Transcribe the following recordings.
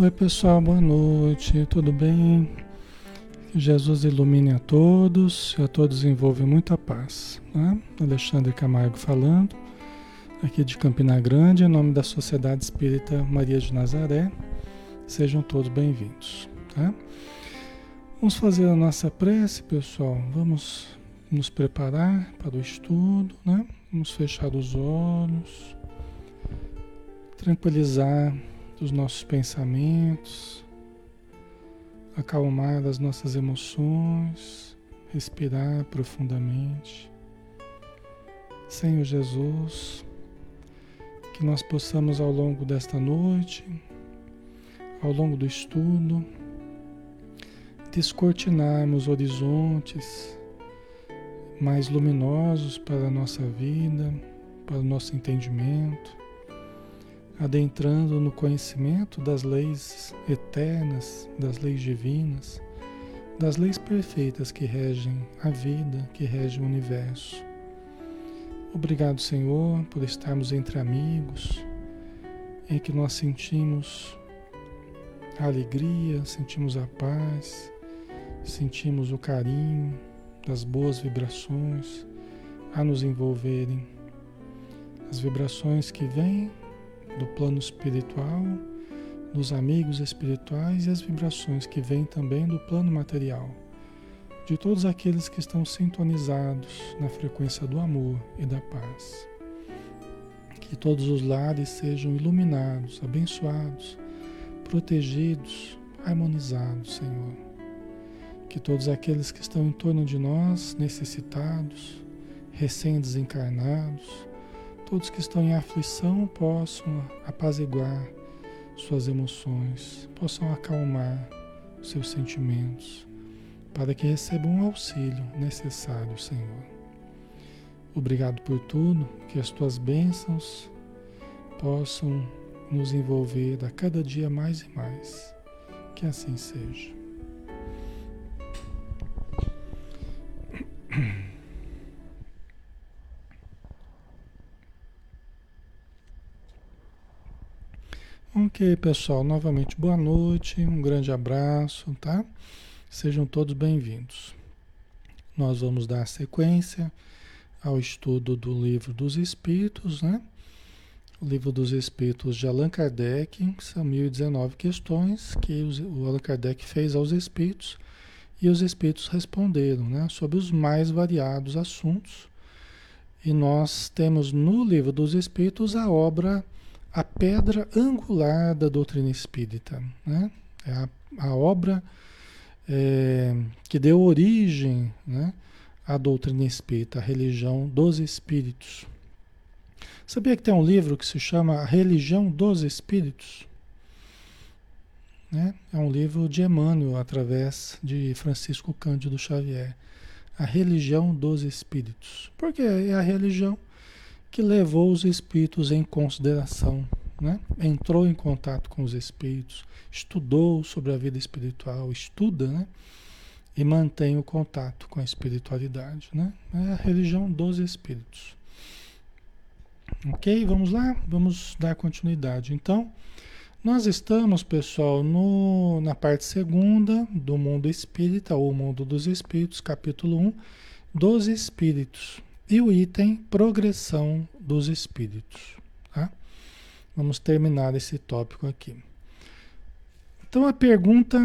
Oi, pessoal, boa noite, tudo bem? Que Jesus ilumine a todos e a todos envolve muita paz. Né? Alexandre Camargo falando, aqui de Campina Grande, em nome da Sociedade Espírita Maria de Nazaré. Sejam todos bem-vindos. Tá? Vamos fazer a nossa prece, pessoal. Vamos nos preparar para o estudo, né? Vamos fechar os olhos, tranquilizar dos nossos pensamentos, acalmar as nossas emoções, respirar profundamente. Senhor Jesus, que nós possamos ao longo desta noite, ao longo do estudo, descortinarmos horizontes mais luminosos para a nossa vida, para o nosso entendimento adentrando no conhecimento das leis eternas, das leis divinas, das leis perfeitas que regem a vida, que regem o universo. Obrigado, Senhor, por estarmos entre amigos, em que nós sentimos a alegria, sentimos a paz, sentimos o carinho das boas vibrações a nos envolverem. As vibrações que vêm do plano espiritual, dos amigos espirituais e as vibrações que vêm também do plano material, de todos aqueles que estão sintonizados na frequência do amor e da paz. Que todos os lares sejam iluminados, abençoados, protegidos, harmonizados, Senhor. Que todos aqueles que estão em torno de nós, necessitados, recém-desencarnados, todos que estão em aflição possam apaziguar suas emoções, possam acalmar seus sentimentos, para que recebam o auxílio necessário, Senhor. Obrigado por tudo, que as tuas bênçãos possam nos envolver a cada dia mais e mais. Que assim seja. Ok, pessoal, novamente boa noite, um grande abraço, tá? Sejam todos bem-vindos. Nós vamos dar sequência ao estudo do Livro dos Espíritos, né? O Livro dos Espíritos de Allan Kardec, são 1019 questões que o Allan Kardec fez aos Espíritos e os Espíritos responderam, né? Sobre os mais variados assuntos. E nós temos no Livro dos Espíritos a obra a pedra angular da doutrina espírita. Né? É a, a obra é, que deu origem né, à doutrina espírita, a religião dos espíritos. Sabia que tem um livro que se chama A Religião dos Espíritos? Né? É um livro de Emmanuel, através de Francisco Cândido Xavier. A Religião dos Espíritos. Porque é a religião que levou os espíritos em consideração, né? entrou em contato com os espíritos, estudou sobre a vida espiritual, estuda, né? E mantém o contato com a espiritualidade, né? É a religião dos espíritos. Ok? Vamos lá? Vamos dar continuidade. Então, nós estamos, pessoal, no, na parte segunda do mundo espírita, ou mundo dos espíritos, capítulo 1, dos espíritos. E o item progressão dos espíritos. Tá? Vamos terminar esse tópico aqui. Então a pergunta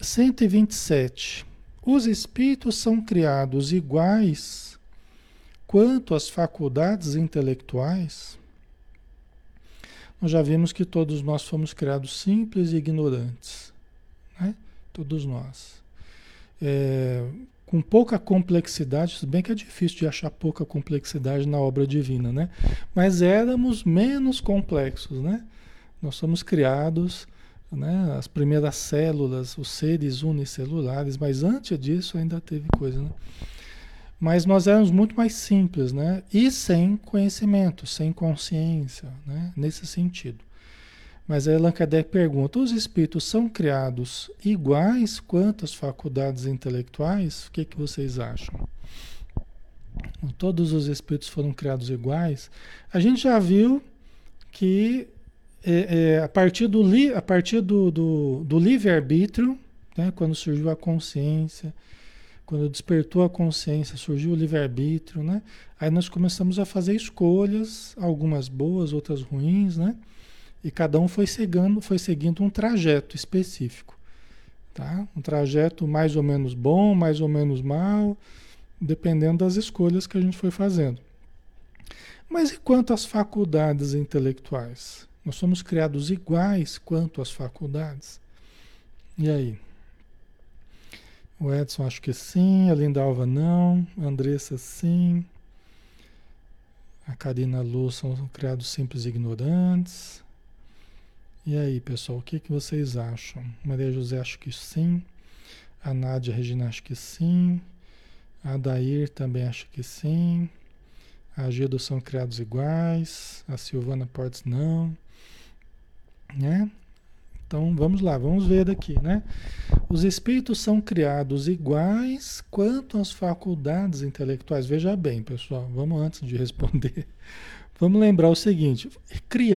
127. Os espíritos são criados iguais quanto às faculdades intelectuais? Nós já vimos que todos nós fomos criados simples e ignorantes. Né? Todos nós. É, com pouca complexidade, se bem que é difícil de achar pouca complexidade na obra divina, né? Mas éramos menos complexos, né? Nós somos criados, né? As primeiras células, os seres unicelulares, mas antes disso ainda teve coisa, né? Mas nós éramos muito mais simples, né? E sem conhecimento, sem consciência, né? Nesse sentido. Mas aí Allan Kardec pergunta: os espíritos são criados iguais quanto as faculdades intelectuais? O que, que vocês acham? Todos os espíritos foram criados iguais? A gente já viu que é, é, a partir do, li, do, do, do livre-arbítrio, né, quando surgiu a consciência, quando despertou a consciência, surgiu o livre-arbítrio, né? Aí nós começamos a fazer escolhas, algumas boas, outras ruins, né? E cada um foi seguindo, foi seguindo um trajeto específico, tá? Um trajeto mais ou menos bom, mais ou menos mal, dependendo das escolhas que a gente foi fazendo. Mas e quanto às faculdades intelectuais? Nós somos criados iguais quanto às faculdades? E aí? O Edson acho que sim, a Linda Alva não, a Andressa sim, a Karina Lu são criados simples ignorantes. E aí, pessoal, o que, que vocês acham? Maria José acho que sim, a Nádia Regina acho que sim, a Dair também acho que sim, a Gildo são criados iguais, a Silvana Portes não, né? Então vamos lá, vamos ver daqui, né? Os espíritos são criados iguais quanto às faculdades intelectuais. Veja bem, pessoal, vamos antes de responder. Vamos lembrar o seguinte: criar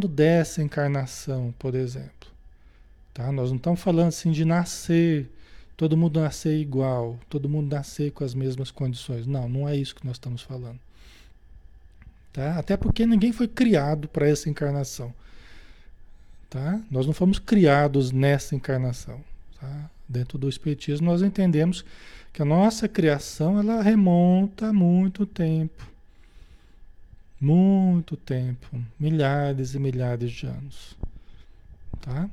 quando dessa encarnação, por exemplo, tá? Nós não estamos falando assim de nascer, todo mundo nascer igual, todo mundo nascer com as mesmas condições. Não, não é isso que nós estamos falando. Tá? Até porque ninguém foi criado para essa encarnação. Tá? Nós não fomos criados nessa encarnação. Tá? Dentro do Espiritismo, nós entendemos que a nossa criação ela remonta a muito tempo. Muito tempo. Milhares e milhares de anos. Tá?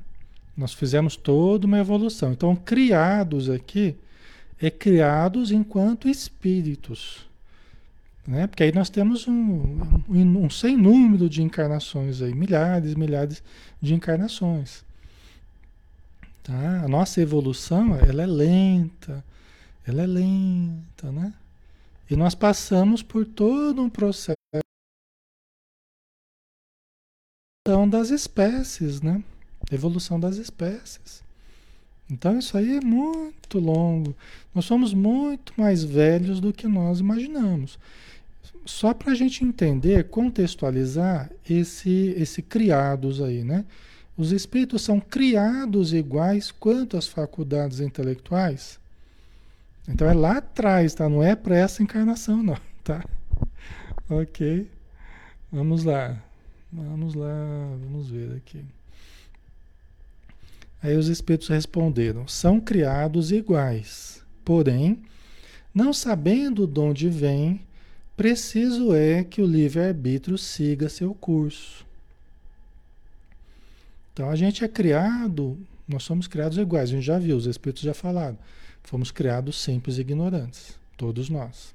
Nós fizemos toda uma evolução. Então, criados aqui é criados enquanto espíritos. Né? Porque aí nós temos um, um, um sem número de encarnações aí, milhares, milhares de encarnações. Tá? A nossa evolução, ela é lenta, ela é lenta, né? E nós passamos por todo um processo das espécies, né? Evolução das espécies. Então isso aí é muito longo. Nós somos muito mais velhos do que nós imaginamos só para a gente entender, contextualizar esse, esse criados aí, né? Os espíritos são criados iguais quanto as faculdades intelectuais. Então é lá atrás, tá? Não é para essa encarnação, não, tá? Ok. Vamos lá. Vamos lá, vamos ver aqui. Aí os espíritos responderam: são criados iguais, porém, não sabendo de onde vêm, Preciso é que o livre-arbítrio siga seu curso. Então a gente é criado, nós somos criados iguais, a gente já viu, os espíritos já falaram. Fomos criados simples e ignorantes, todos nós.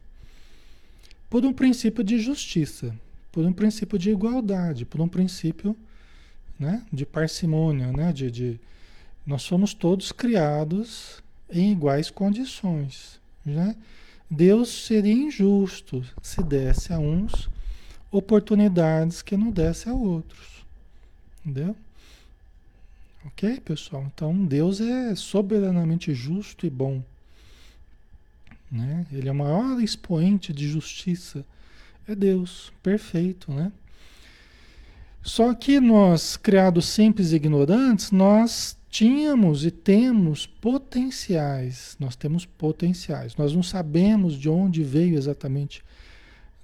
Por um princípio de justiça, por um princípio de igualdade, por um princípio né, de parcimônia, né, de, de, nós somos todos criados em iguais condições. Né? Deus seria injusto se desse a uns oportunidades que não desse a outros. Entendeu? Ok, pessoal? Então Deus é soberanamente justo e bom. Né? Ele é o maior expoente de justiça. É Deus, perfeito, né? Só que nós, criados simples e ignorantes, nós tínhamos e temos potenciais. Nós temos potenciais. Nós não sabemos de onde veio exatamente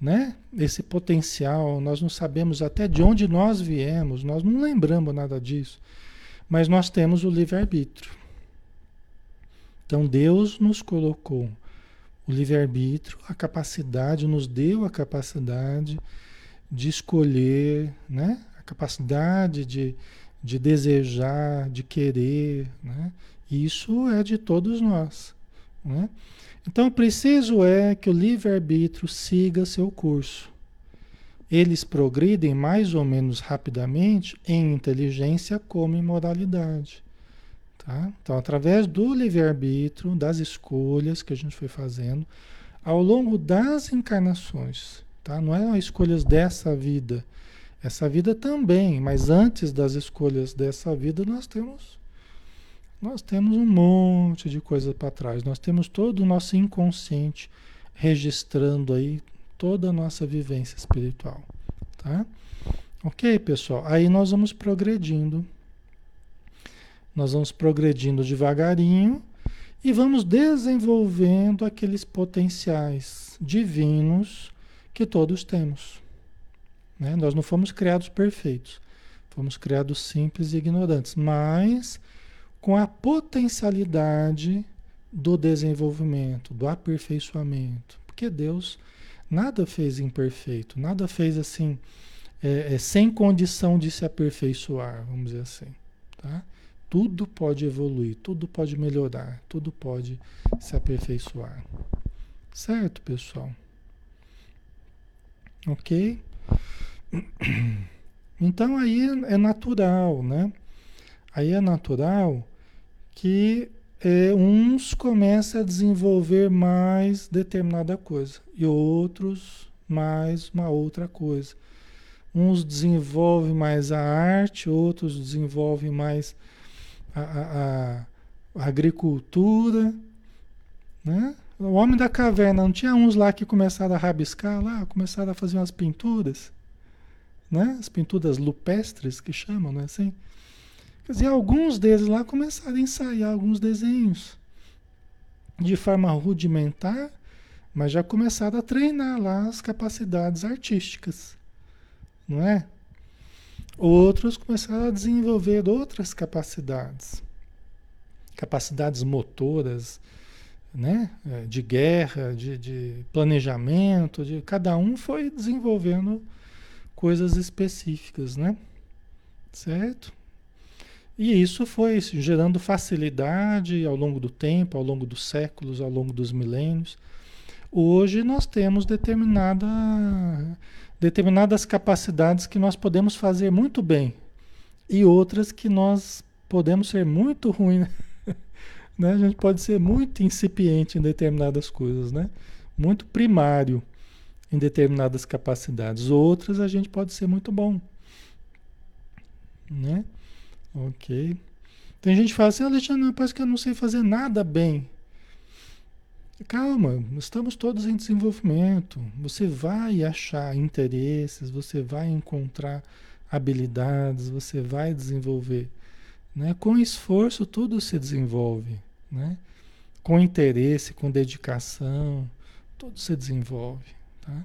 né? esse potencial, nós não sabemos até de onde nós viemos, nós não lembramos nada disso. Mas nós temos o livre-arbítrio. Então Deus nos colocou o livre-arbítrio, a capacidade, nos deu a capacidade de escolher, né? a capacidade de, de desejar, de querer, né? Isso é de todos nós, né? Então, preciso é que o livre-arbítrio siga seu curso. Eles progridem mais ou menos rapidamente em inteligência como em moralidade. Tá? Então, através do livre-arbítrio, das escolhas que a gente foi fazendo, ao longo das encarnações, tá? não é escolhas dessa vida, essa vida também, mas antes das escolhas dessa vida nós temos nós temos um monte de coisa para trás. Nós temos todo o nosso inconsciente registrando aí toda a nossa vivência espiritual, tá? Ok, pessoal? Aí nós vamos progredindo. Nós vamos progredindo devagarinho e vamos desenvolvendo aqueles potenciais divinos que todos temos. Né? Nós não fomos criados perfeitos, fomos criados simples e ignorantes, mas com a potencialidade do desenvolvimento, do aperfeiçoamento. Porque Deus nada fez imperfeito, nada fez assim, é, é, sem condição de se aperfeiçoar, vamos dizer assim. Tá? Tudo pode evoluir, tudo pode melhorar, tudo pode se aperfeiçoar. Certo, pessoal? Ok? Então aí é natural, né? Aí é natural que é, uns começam a desenvolver mais determinada coisa e outros mais uma outra coisa. Uns desenvolvem mais a arte, outros desenvolvem mais a, a, a agricultura, né? O homem da caverna, não tinha uns lá que começaram a rabiscar lá, começaram a fazer umas pinturas, né? As pinturas lupestres que chamam, não é assim? Quer dizer, alguns deles lá começaram a ensaiar alguns desenhos de forma rudimentar, mas já começaram a treinar lá as capacidades artísticas, não é? Outros começaram a desenvolver outras capacidades, capacidades motoras, né? É, de guerra, de, de planejamento, de cada um foi desenvolvendo coisas específicas, né? Certo? E isso foi gerando facilidade ao longo do tempo, ao longo dos séculos, ao longo dos milênios. Hoje nós temos determinada, determinadas capacidades que nós podemos fazer muito bem e outras que nós podemos ser muito ruins. Né? A gente pode ser muito incipiente em determinadas coisas, né? muito primário em determinadas capacidades. Outras a gente pode ser muito bom. Né? Ok. Tem gente que fala assim, Alexandre, parece que eu não sei fazer nada bem. Calma, estamos todos em desenvolvimento. Você vai achar interesses, você vai encontrar habilidades, você vai desenvolver. Né? Com esforço, tudo se desenvolve né? com interesse, com dedicação, tudo se desenvolve. Tá?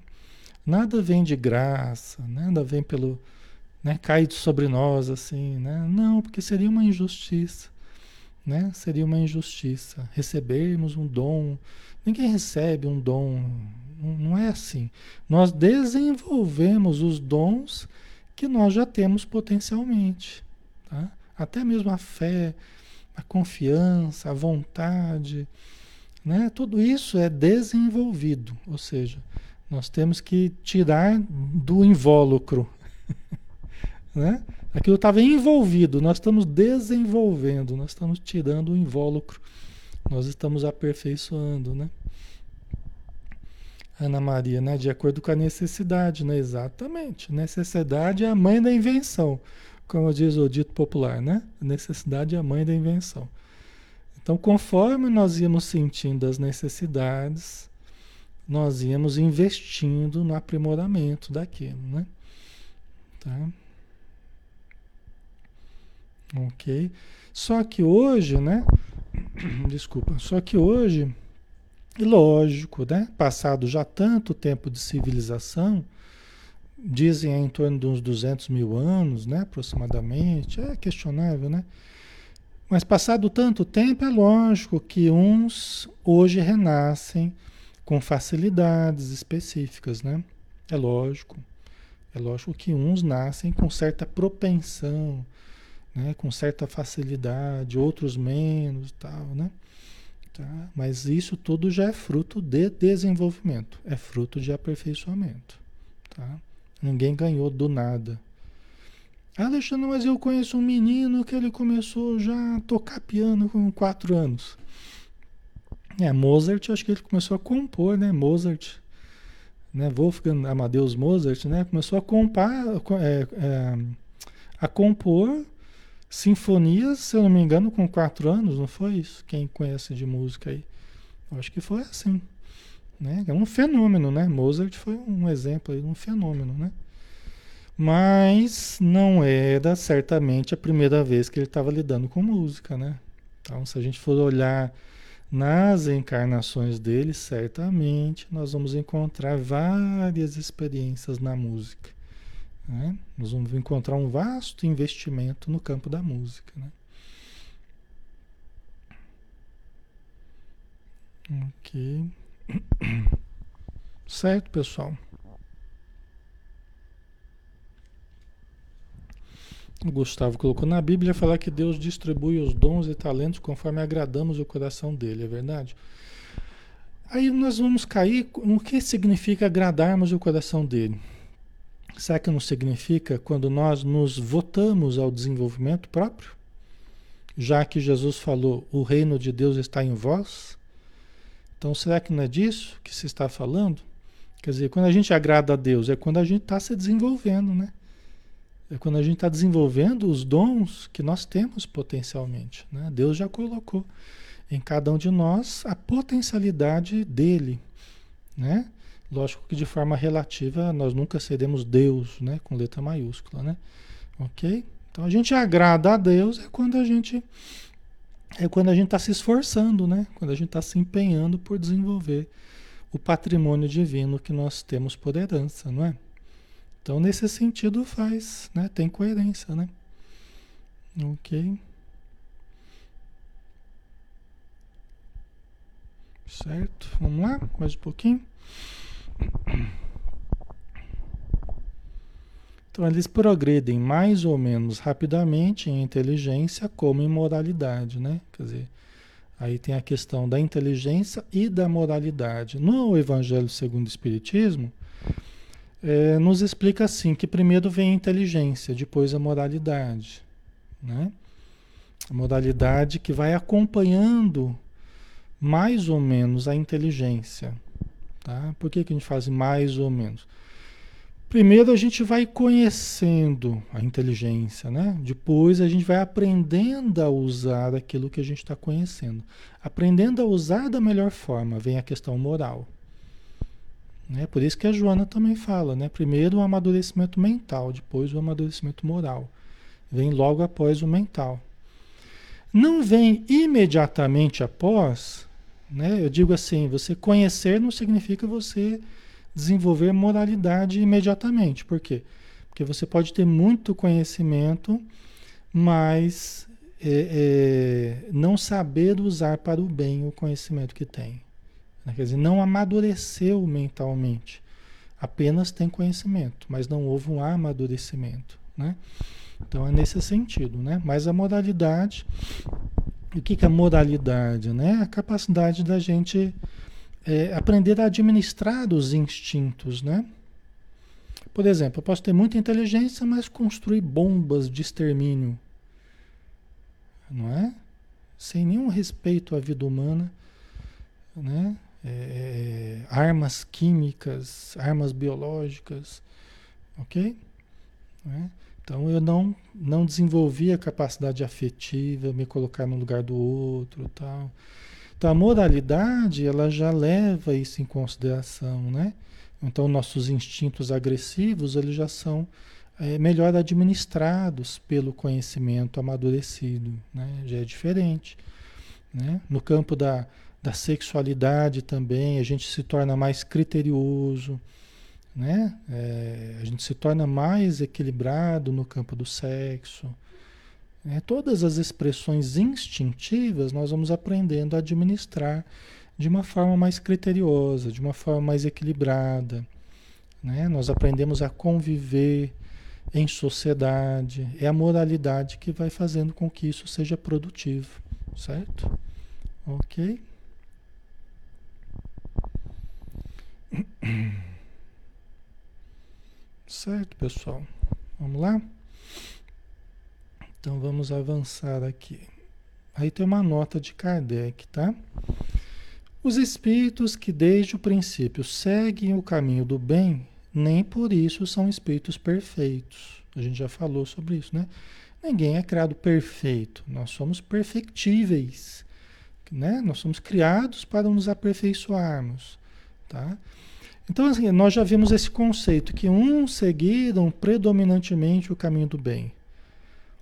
Nada vem de graça, nada vem pelo. Né, cai sobre nós assim, né? Não, porque seria uma injustiça. Né? Seria uma injustiça recebermos um dom. Ninguém recebe um dom, não é assim. Nós desenvolvemos os dons que nós já temos potencialmente. Tá? Até mesmo a fé, a confiança, a vontade, né? Tudo isso é desenvolvido, ou seja, nós temos que tirar do invólucro, né? Aquilo estava envolvido, nós estamos desenvolvendo, nós estamos tirando o invólucro, nós estamos aperfeiçoando, né? Ana Maria, né? De acordo com a necessidade, né? Exatamente. Necessidade é a mãe da invenção como diz o dito popular, né? Necessidade é a mãe da invenção. Então, conforme nós íamos sentindo as necessidades, nós íamos investindo no aprimoramento daquilo, né? Tá? Ok? Só que hoje, né? Desculpa. Só que hoje, lógico, né? Passado já tanto tempo de civilização, dizem em torno de uns 200 mil anos, né, aproximadamente, é questionável, né? Mas passado tanto tempo, é lógico que uns hoje renascem com facilidades específicas, né? É lógico. É lógico que uns nascem com certa propensão, né? com certa facilidade, outros menos tal, né? Tá? Mas isso tudo já é fruto de desenvolvimento, é fruto de aperfeiçoamento, tá? Ninguém ganhou do nada. Alexandre, mas eu conheço um menino que ele começou já a tocar piano com quatro anos. É, Mozart, acho que ele começou a compor, né? Mozart, né? Wolfgang Amadeus Mozart, né? Começou a compar, é, é, a compor sinfonias, se eu não me engano, com quatro anos, não foi isso? Quem conhece de música aí? acho que foi assim. Né? É um fenômeno, né? Mozart foi um exemplo aí um fenômeno, né? Mas não era certamente a primeira vez que ele estava lidando com música, né? Então, se a gente for olhar nas encarnações dele, certamente nós vamos encontrar várias experiências na música. Né? Nós vamos encontrar um vasto investimento no campo da música. Né? Ok. Certo, pessoal? O Gustavo colocou na Bíblia falar que Deus distribui os dons e talentos conforme agradamos o coração dele, é verdade? Aí nós vamos cair no que significa agradarmos o coração dele. Será que não significa quando nós nos votamos ao desenvolvimento próprio? Já que Jesus falou, o reino de Deus está em vós. Então será que não é disso que se está falando? Quer dizer, quando a gente agrada a Deus, é quando a gente está se desenvolvendo, né? É quando a gente está desenvolvendo os dons que nós temos potencialmente. Né? Deus já colocou em cada um de nós a potencialidade dele. Né? Lógico que de forma relativa nós nunca seremos Deus, né? com letra maiúscula. Né? Ok? Então a gente agrada a Deus é quando a gente é quando a gente está se esforçando, né? quando a gente está se empenhando por desenvolver o patrimônio divino que nós temos por herança, não é? Então, nesse sentido, faz, né? Tem coerência, né? Ok. Certo? Vamos lá? Mais um pouquinho. Então, eles progredem mais ou menos rapidamente em inteligência como em moralidade, né? Quer dizer, aí tem a questão da inteligência e da moralidade. No Evangelho segundo o Espiritismo, é, nos explica assim que primeiro vem a inteligência, depois a moralidade, né? A moralidade que vai acompanhando mais ou menos a inteligência, tá? Por que, que a gente faz mais ou menos? Primeiro a gente vai conhecendo a inteligência, né? Depois a gente vai aprendendo a usar aquilo que a gente está conhecendo. Aprendendo a usar da melhor forma, vem a questão moral. Né? Por isso que a Joana também fala, né? Primeiro o amadurecimento mental, depois o amadurecimento moral. Vem logo após o mental. Não vem imediatamente após, né? Eu digo assim, você conhecer não significa você desenvolver moralidade imediatamente. Por quê? Porque você pode ter muito conhecimento, mas é, é, não saber usar para o bem o conhecimento que tem. Né? Quer dizer, não amadureceu mentalmente. Apenas tem conhecimento, mas não houve um amadurecimento. Né? Então é nesse sentido. Né? Mas a moralidade, o que, que é moralidade? Né? A capacidade da gente é, aprender a administrar os instintos. Né? Por exemplo, eu posso ter muita inteligência, mas construir bombas de extermínio. Não é? Sem nenhum respeito à vida humana. Né? É, é, armas químicas, armas biológicas, ok? Né? Então eu não, não desenvolvi a capacidade afetiva, me colocar no lugar do outro, tal. Então a moralidade ela já leva isso em consideração, né? Então nossos instintos agressivos eles já são é, melhor administrados pelo conhecimento amadurecido, né? Já é diferente, né? No campo da da sexualidade também, a gente se torna mais criterioso, né? É, a gente se torna mais equilibrado no campo do sexo. É, todas as expressões instintivas nós vamos aprendendo a administrar de uma forma mais criteriosa, de uma forma mais equilibrada. Né? Nós aprendemos a conviver em sociedade. É a moralidade que vai fazendo com que isso seja produtivo, certo? Ok? Certo, pessoal? Vamos lá? Então vamos avançar aqui. Aí tem uma nota de Kardec, tá? Os espíritos que desde o princípio seguem o caminho do bem, nem por isso são espíritos perfeitos. A gente já falou sobre isso, né? Ninguém é criado perfeito, nós somos perfectíveis, né? Nós somos criados para nos aperfeiçoarmos. tá? Então, assim, nós já vimos esse conceito que uns seguiram predominantemente o caminho do bem,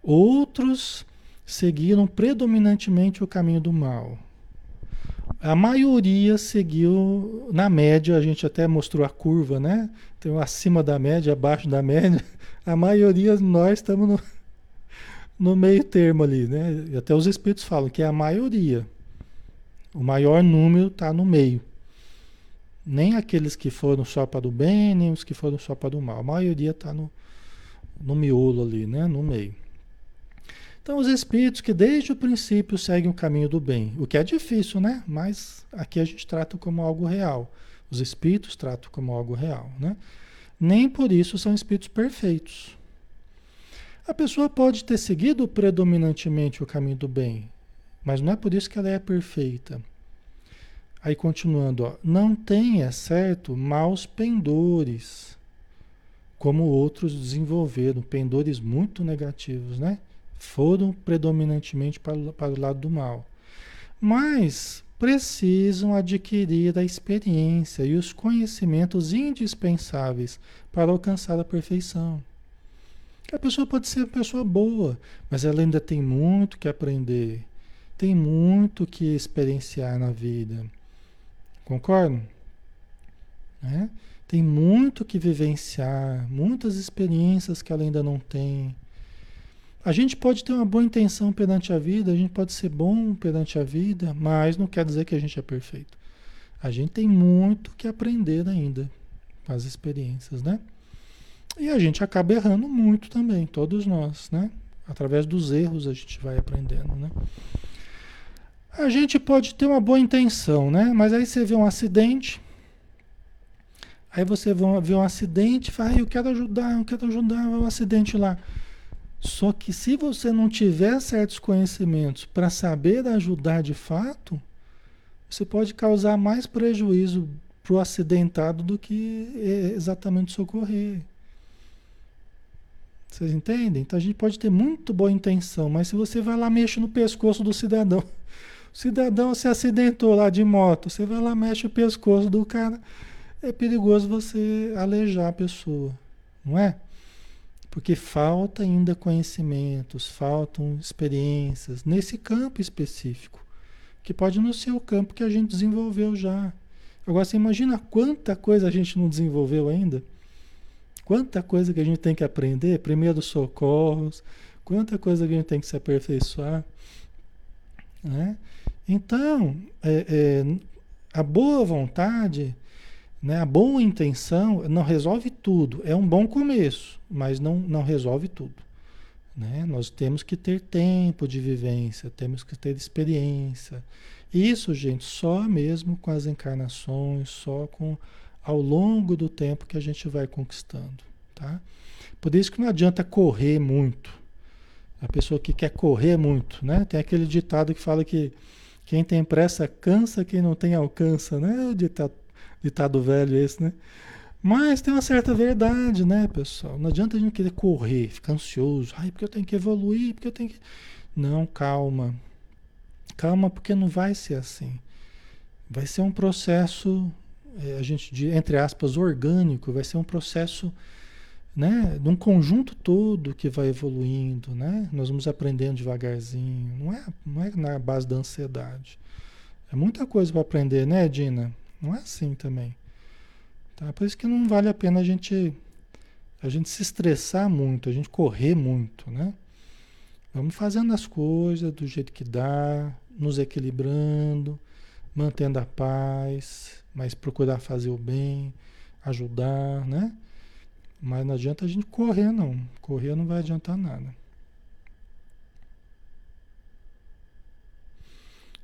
outros seguiram predominantemente o caminho do mal. A maioria seguiu, na média, a gente até mostrou a curva, né? Tem acima da média, abaixo da média. A maioria, nós estamos no, no meio termo ali, né? E até os espíritos falam que é a maioria. O maior número está no meio. Nem aqueles que foram só para o bem, nem os que foram só para o mal. A maioria está no, no miolo ali, né? No meio. Então, os espíritos que desde o princípio seguem o caminho do bem, o que é difícil, né? Mas aqui a gente trata como algo real. Os espíritos tratam como algo real, né? Nem por isso são espíritos perfeitos. A pessoa pode ter seguido predominantemente o caminho do bem, mas não é por isso que ela é perfeita. Aí continuando, ó, não tenha, certo, maus pendores, como outros desenvolveram, pendores muito negativos, né? foram predominantemente para, para o lado do mal. Mas precisam adquirir a experiência e os conhecimentos indispensáveis para alcançar a perfeição. A pessoa pode ser uma pessoa boa, mas ela ainda tem muito que aprender, tem muito que experienciar na vida. Concordam? É? Tem muito que vivenciar, muitas experiências que ela ainda não tem. A gente pode ter uma boa intenção perante a vida, a gente pode ser bom perante a vida, mas não quer dizer que a gente é perfeito. A gente tem muito que aprender ainda com as experiências, né? E a gente acaba errando muito também, todos nós, né? Através dos erros a gente vai aprendendo, né? A gente pode ter uma boa intenção, né? Mas aí você vê um acidente, aí você vê um acidente fala, ah, eu quero ajudar, eu quero ajudar o acidente lá. Só que se você não tiver certos conhecimentos para saber ajudar de fato, você pode causar mais prejuízo para o acidentado do que é, exatamente socorrer. Vocês entendem? Então a gente pode ter muito boa intenção, mas se você vai lá mexe no pescoço do cidadão, cidadão se acidentou lá de moto, você vai lá mexe o pescoço do cara, é perigoso você alejar a pessoa, não é? Porque falta ainda conhecimentos, faltam experiências nesse campo específico, que pode não ser o campo que a gente desenvolveu já. Agora você imagina quanta coisa a gente não desenvolveu ainda? Quanta coisa que a gente tem que aprender, primeiro socorros, quanta coisa que a gente tem que se aperfeiçoar. Né? Então, é, é, a boa vontade né? A boa intenção não resolve tudo, é um bom começo, mas não, não resolve tudo. Né? Nós temos que ter tempo de vivência, temos que ter experiência. Isso, gente, só mesmo com as encarnações, só com ao longo do tempo que a gente vai conquistando, tá? Por isso que não adianta correr muito. A pessoa que quer correr muito, né? Tem aquele ditado que fala que quem tem pressa cansa, quem não tem alcança, né? O ditado Ditado velho esse, né? Mas tem uma certa verdade, né, pessoal? Não adianta a gente querer correr, ficar ansioso. Ai, porque eu tenho que evoluir, porque eu tenho que. Não, calma. Calma, porque não vai ser assim. Vai ser um processo, é, a gente, de, entre aspas, orgânico, vai ser um processo, né, de um conjunto todo que vai evoluindo, né? Nós vamos aprendendo devagarzinho. Não é, não é na base da ansiedade. É muita coisa para aprender, né, Dina? Não é assim também. Tá? Por isso que não vale a pena a gente, a gente se estressar muito, a gente correr muito, né? Vamos fazendo as coisas do jeito que dá, nos equilibrando, mantendo a paz, mas procurar fazer o bem, ajudar, né? Mas não adianta a gente correr, não. Correr não vai adiantar nada.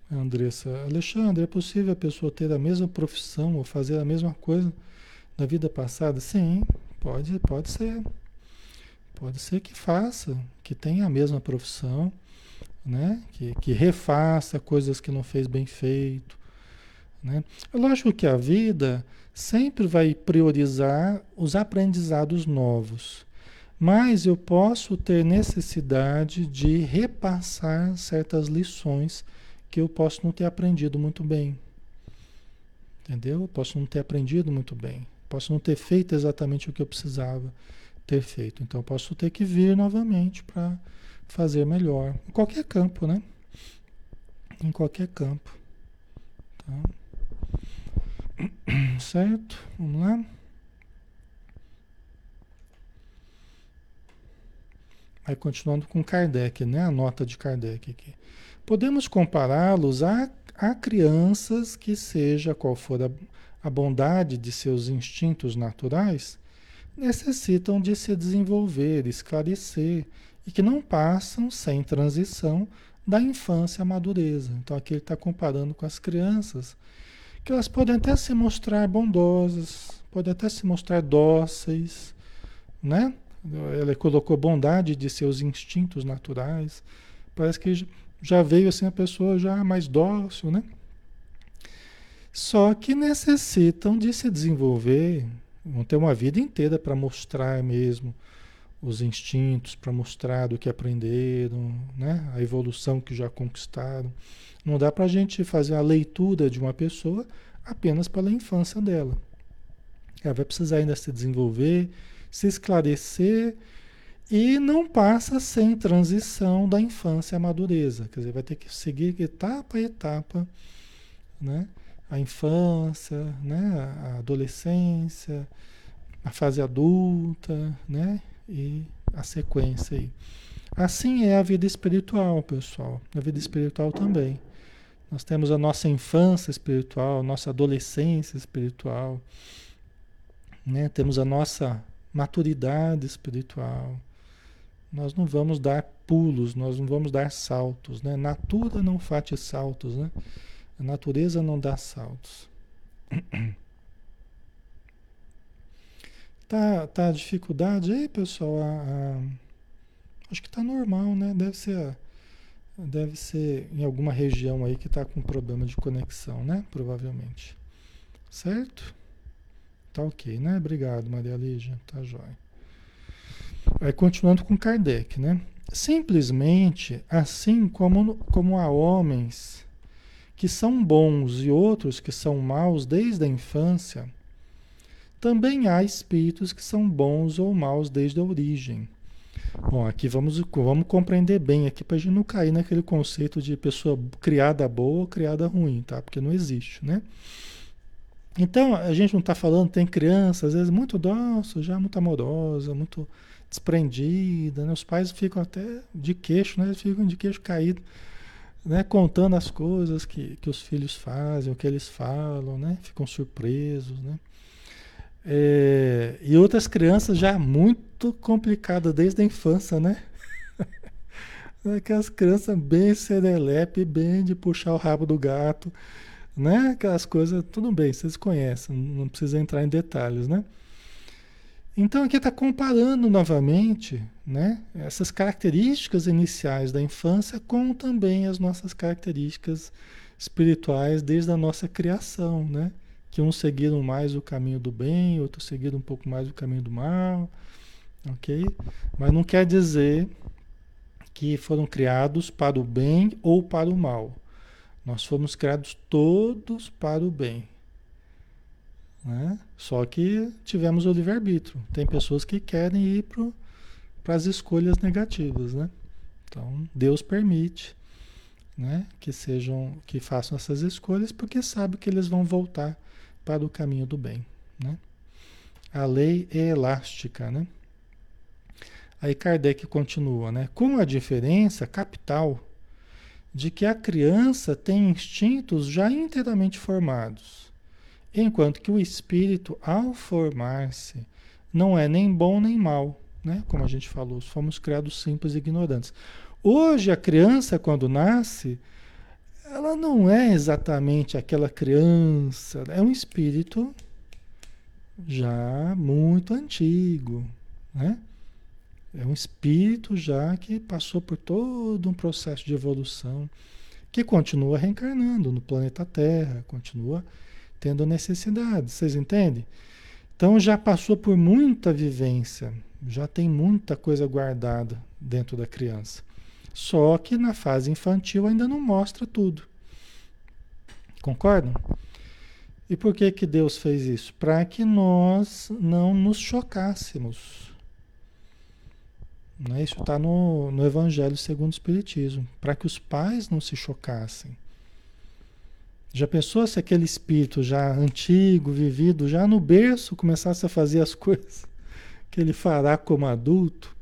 Andressa, Alexandre, é possível a pessoa ter a mesma profissão ou fazer a mesma coisa na vida passada? Sim, pode, pode ser. Pode ser que faça, que tenha a mesma profissão, né? que, que refaça coisas que não fez bem feito. Né? Lógico que a vida sempre vai priorizar os aprendizados novos, mas eu posso ter necessidade de repassar certas lições que eu posso não ter aprendido muito bem. Entendeu? Posso não ter aprendido muito bem. Posso não ter feito exatamente o que eu precisava ter feito. Então, posso ter que vir novamente para fazer melhor. Em qualquer campo, né? Em qualquer campo. Tá? Certo? Vamos lá? Aí continuando com Kardec, né? A nota de Kardec aqui. Podemos compará-los a, a crianças que, seja qual for a, a bondade de seus instintos naturais, necessitam de se desenvolver, esclarecer e que não passam sem transição da infância à madureza. Então aqui ele está comparando com as crianças, que elas podem até se mostrar bondosas, podem até se mostrar dóceis, né? Ela colocou bondade de seus instintos naturais. Parece que já veio assim a pessoa já mais dócil, né? Só que necessitam de se desenvolver, vão ter uma vida inteira para mostrar mesmo os instintos, para mostrar do que aprenderam, né? a evolução que já conquistaram. Não dá para a gente fazer a leitura de uma pessoa apenas pela infância dela. Ela vai precisar ainda se desenvolver, se esclarecer e não passa sem transição da infância à madureza. Quer dizer, vai ter que seguir etapa a etapa, né? A infância, né? a adolescência, a fase adulta, né? E a sequência aí. Assim é a vida espiritual, pessoal. A vida espiritual também. Nós temos a nossa infância espiritual, nossa adolescência espiritual, né? Temos a nossa maturidade espiritual. Nós não vamos dar pulos, nós não vamos dar saltos, né? Natura não fate saltos, né? A natureza não dá saltos. Tá, tá dificuldade aí, pessoal? A, a, acho que tá normal, né? Deve ser, deve ser em alguma região aí que tá com problema de conexão, né? Provavelmente. Certo? Tá ok, né? Obrigado, Maria Lígia. Tá jóia. Aí, continuando com Kardec, né? Simplesmente, assim como, como há homens que são bons e outros que são maus desde a infância, também há espíritos que são bons ou maus desde a origem. Bom, aqui vamos, vamos compreender bem aqui para a gente não cair naquele conceito de pessoa criada boa ou criada ruim, tá? Porque não existe, né? Então, a gente não está falando, tem criança, às vezes muito dócil, já muito amorosa, muito desprendida, né? Os pais ficam até de queixo, né? Eles ficam de queixo caído, né? Contando as coisas que, que os filhos fazem, o que eles falam, né? Ficam surpresos, né? É, e outras crianças já muito complicadas desde a infância, né? Aquelas crianças bem serelepe, bem de puxar o rabo do gato, né? Aquelas coisas, tudo bem, vocês conhecem, não precisa entrar em detalhes, né? Então aqui está comparando novamente né, essas características iniciais da infância com também as nossas características espirituais desde a nossa criação, né? Que uns seguiram mais o caminho do bem, outros seguiram um pouco mais o caminho do mal, ok? Mas não quer dizer que foram criados para o bem ou para o mal. Nós fomos criados todos para o bem, né? Só que tivemos o livre-arbítrio. Tem pessoas que querem ir para as escolhas negativas, né? Então, Deus permite né, que sejam, que façam essas escolhas, porque sabe que eles vão voltar para o caminho do bem, né? A lei é elástica, né? Aí Kardec continua, né? Com a diferença capital de que a criança tem instintos já inteiramente formados Enquanto que o espírito, ao formar-se, não é nem bom nem mal, né? Como a gente falou, fomos criados simples e ignorantes. Hoje a criança quando nasce, ela não é exatamente aquela criança, é um espírito já muito antigo, né? É um espírito já que passou por todo um processo de evolução, que continua reencarnando no planeta Terra, continua tendo necessidade, vocês entendem? Então já passou por muita vivência, já tem muita coisa guardada dentro da criança. Só que na fase infantil ainda não mostra tudo. Concordam? E por que que Deus fez isso? Para que nós não nos chocássemos. Né? Isso está no, no Evangelho segundo o Espiritismo. Para que os pais não se chocassem. Já pensou se aquele espírito já antigo, vivido, já no berço, começasse a fazer as coisas que ele fará como adulto?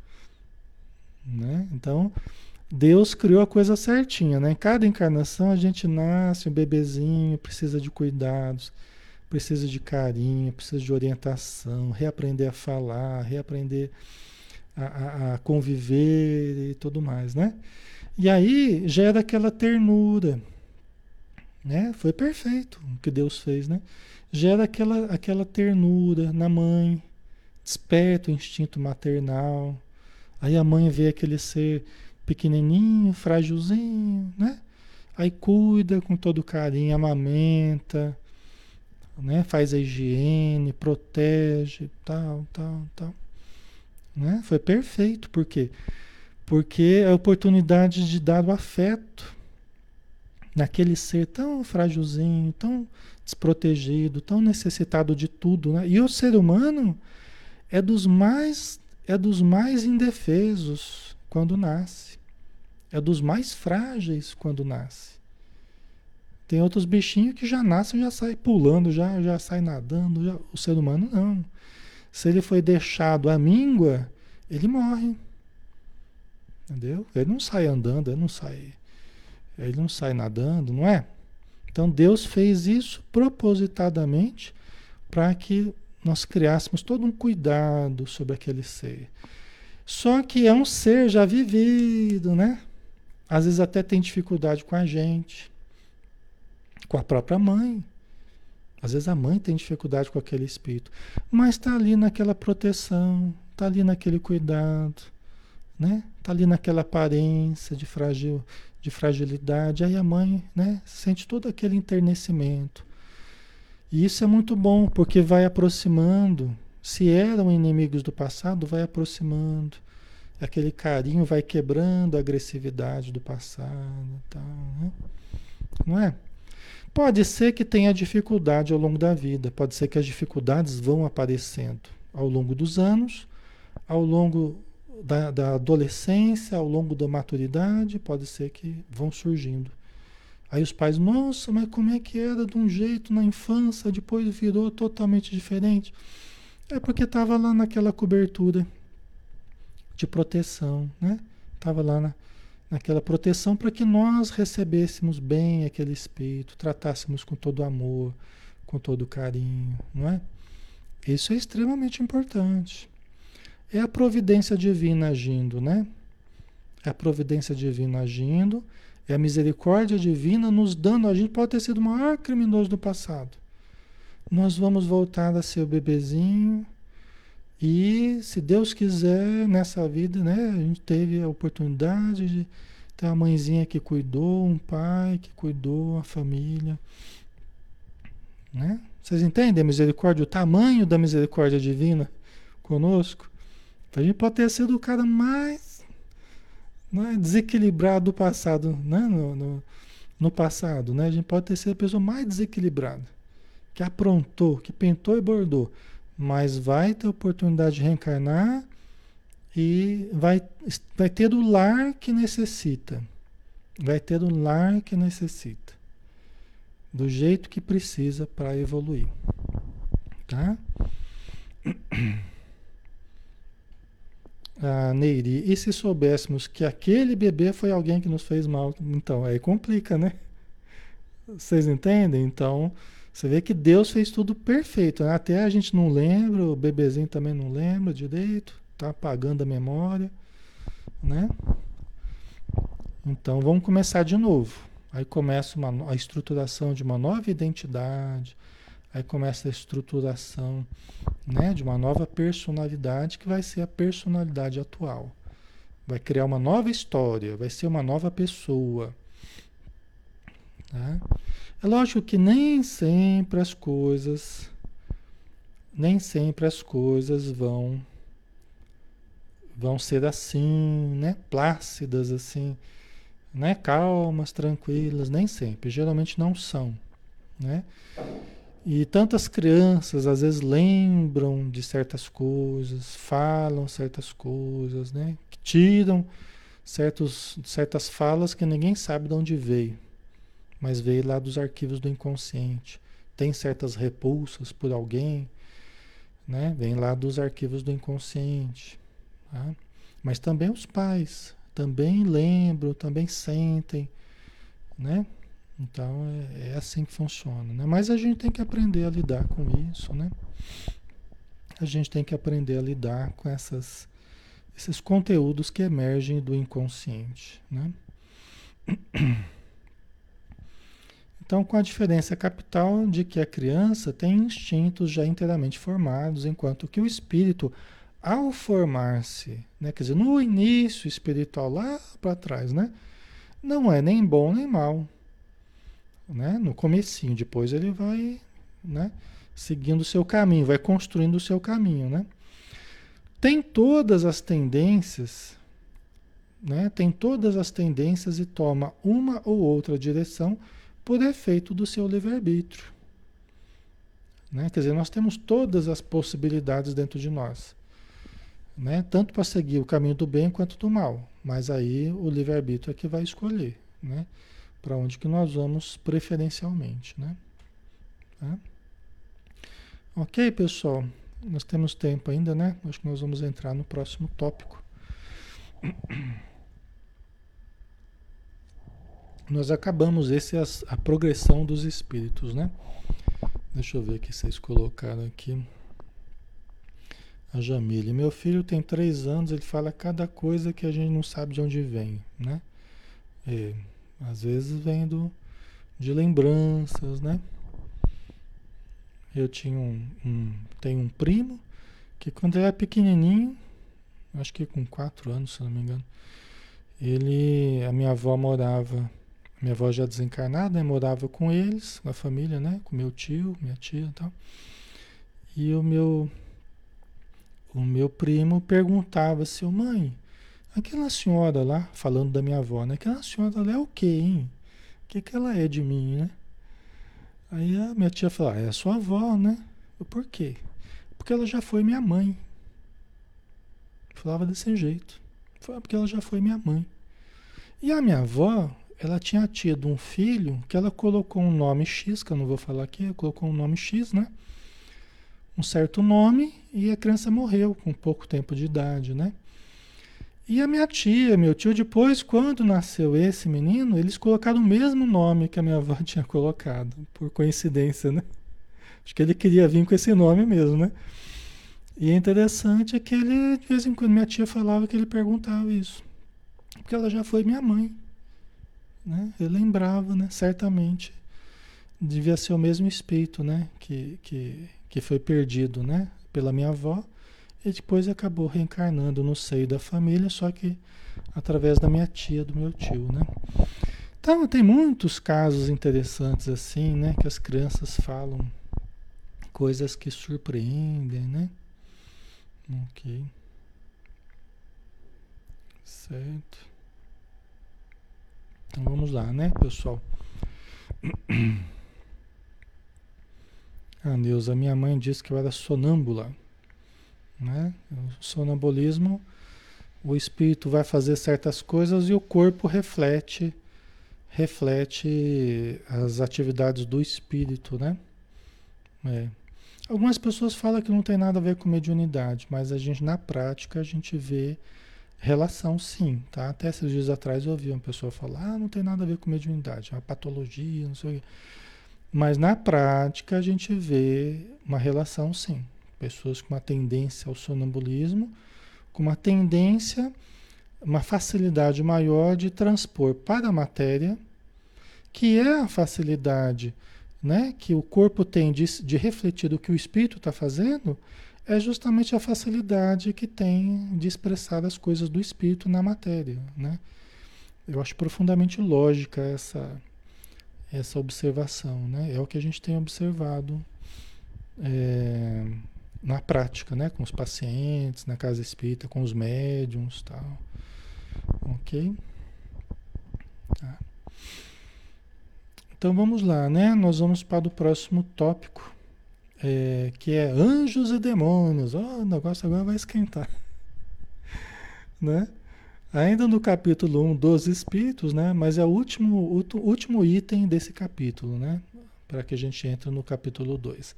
Né? Então, Deus criou a coisa certinha, né? Em cada encarnação a gente nasce um bebezinho, precisa de cuidados, precisa de carinho, precisa de orientação, reaprender a falar, reaprender a, a, a conviver e tudo mais, né? E aí gera aquela ternura, né? Foi perfeito o que Deus fez, né? Gera aquela, aquela ternura na mãe, desperta o instinto maternal. Aí a mãe vê aquele ser pequenininho, frágilzinho, né? Aí cuida com todo carinho, amamenta, né? Faz a higiene, protege, tal, tal, tal. Né? Foi perfeito, por quê? Porque é a oportunidade de dar o afeto naquele ser tão frágilzinho, tão desprotegido, tão necessitado de tudo, né? E o ser humano é dos mais é dos mais indefesos quando nasce. É dos mais frágeis quando nasce. Tem outros bichinhos que já nascem, já sai pulando, já já sai nadando, já, o ser humano não. Se ele foi deixado à míngua, ele morre. Entendeu? Ele não sai andando, ele não sai ele não sai nadando, não é? Então Deus fez isso propositadamente para que nós criássemos todo um cuidado sobre aquele ser. Só que é um ser já vivido, né? Às vezes até tem dificuldade com a gente, com a própria mãe. Às vezes a mãe tem dificuldade com aquele espírito, mas está ali naquela proteção, está ali naquele cuidado, né? Está ali naquela aparência de frágil, de fragilidade. Aí a mãe, né, sente todo aquele enternecimento. E isso é muito bom, porque vai aproximando. Se eram inimigos do passado, vai aproximando. Aquele carinho vai quebrando a agressividade do passado, tal, né? Não é? Pode ser que tenha dificuldade ao longo da vida, pode ser que as dificuldades vão aparecendo ao longo dos anos, ao longo da, da adolescência, ao longo da maturidade, pode ser que vão surgindo. Aí os pais, nossa, mas como é que era de um jeito na infância, depois virou totalmente diferente? É porque estava lá naquela cobertura de proteção, né? Estava lá na, naquela proteção para que nós recebêssemos bem aquele espírito, tratássemos com todo amor, com todo carinho, não é? Isso é extremamente importante. É a providência divina agindo, né? É a providência divina agindo, é a misericórdia divina nos dando. A gente pode ter sido o maior criminoso do passado. Nós vamos voltar a ser o bebezinho. E se Deus quiser, nessa vida, né? A gente teve a oportunidade de ter uma mãezinha que cuidou, um pai que cuidou, a família. Né? Vocês entendem a misericórdia, o tamanho da misericórdia divina conosco? A gente pode ter sido o cara mais né, desequilibrado do passado, né? No, no, no, passado, né? A gente pode ter sido a pessoa mais desequilibrada, que aprontou, que pintou e bordou, mas vai ter oportunidade de reencarnar e vai, vai ter o lar que necessita. Vai ter o lar que necessita. Do jeito que precisa para evoluir. Tá? a Neiri, e se soubéssemos que aquele bebê foi alguém que nos fez mal? Então, aí complica, né? Vocês entendem? Então, você vê que Deus fez tudo perfeito. Né? Até a gente não lembra, o bebezinho também não lembra direito, tá apagando a memória, né? Então, vamos começar de novo. Aí começa uma, a estruturação de uma nova identidade, Aí começa a estruturação né, de uma nova personalidade que vai ser a personalidade atual. Vai criar uma nova história, vai ser uma nova pessoa. Tá? É lógico que nem sempre as coisas, nem sempre as coisas vão vão ser assim, né, plácidas assim, né, calmas, tranquilas, nem sempre, geralmente não são, né? E tantas crianças às vezes lembram de certas coisas, falam certas coisas, né? Que tiram certos, certas falas que ninguém sabe de onde veio, mas veio lá dos arquivos do inconsciente. Tem certas repulsas por alguém, né? Vem lá dos arquivos do inconsciente. Tá? Mas também os pais também lembram, também sentem, né? Então é, é, assim que funciona, né? Mas a gente tem que aprender a lidar com isso, né? A gente tem que aprender a lidar com essas, esses conteúdos que emergem do inconsciente, né? Então, com a diferença capital de que a criança tem instintos já inteiramente formados, enquanto que o espírito, ao formar-se, né, quer dizer, no início espiritual, lá para trás, né, não é nem bom nem mal, né, no comecinho, depois ele vai, né, seguindo o seu caminho, vai construindo o seu caminho, né. Tem todas as tendências, né, tem todas as tendências e toma uma ou outra direção por efeito do seu livre-arbítrio. Né? Quer dizer, nós temos todas as possibilidades dentro de nós. Né? Tanto para seguir o caminho do bem quanto do mal. Mas aí o livre-arbítrio é que vai escolher. Né? Para onde que nós vamos preferencialmente. Né? Tá? Ok, pessoal? Nós temos tempo ainda, né? Acho que nós vamos entrar no próximo tópico. Nós acabamos, esse é a, a, progressão dos espíritos, né? Deixa eu ver aqui, vocês colocaram aqui. A Jamile, meu filho tem três anos, ele fala cada coisa que a gente não sabe de onde vem, né? É, às vezes vem do, de lembranças, né? Eu tinha um, um, tenho um primo que quando ele era pequenininho, acho que com quatro anos, se não me engano, ele, a minha avó morava minha avó já desencarnada, né? morava com eles, com a família, né? Com meu tio, minha tia e tal. E o meu, o meu primo perguntava assim, mãe, aquela senhora lá, falando da minha avó, né? Aquela senhora lá é o quê, hein? O que, que ela é de mim, né? Aí a minha tia falava, ah, é a sua avó, né? Eu, por quê? Porque ela já foi minha mãe. Falava desse jeito. Foi porque ela já foi minha mãe. E a minha avó, ela tinha tido um filho que ela colocou um nome X, que eu não vou falar aqui, colocou um nome X, né? Um certo nome e a criança morreu com pouco tempo de idade, né? E a minha tia, meu tio, depois, quando nasceu esse menino, eles colocaram o mesmo nome que a minha avó tinha colocado, por coincidência, né? Acho que ele queria vir com esse nome mesmo, né? E é interessante é que ele, de vez em quando, minha tia falava que ele perguntava isso. Porque ela já foi minha mãe. Né? Eu lembrava, né? certamente, devia ser o mesmo espírito né? que, que, que foi perdido né? pela minha avó e depois acabou reencarnando no seio da família, só que através da minha tia, do meu tio. Né? Então, tem muitos casos interessantes assim, né? que as crianças falam coisas que surpreendem, né? Ok. Certo. Então vamos lá, né, pessoal? A Neuza, minha mãe disse que eu era sonâmbula. Né? O sonambulismo, o espírito vai fazer certas coisas e o corpo reflete reflete as atividades do espírito, né? É. Algumas pessoas falam que não tem nada a ver com mediunidade, mas a gente na prática a gente vê Relação sim, tá? Até esses dias atrás eu ouvi uma pessoa falar, ah, não tem nada a ver com mediunidade, é uma patologia, não sei o quê. Mas na prática a gente vê uma relação sim. Pessoas com uma tendência ao sonambulismo, com uma tendência, uma facilidade maior de transpor para a matéria, que é a facilidade né, que o corpo tem de, de refletir o que o espírito está fazendo, é justamente a facilidade que tem de expressar as coisas do espírito na matéria, né? Eu acho profundamente lógica essa essa observação, né? É o que a gente tem observado é, na prática, né? Com os pacientes, na casa espírita, com os médiums, tal. Ok? Tá. Então vamos lá, né? Nós vamos para o próximo tópico é, que é anjos e demônios. Oh, o negócio agora vai esquentar. né? Ainda no capítulo 1 dos espíritos, né? Mas é o último, último item desse capítulo, né? Para que a gente entre no capítulo 2.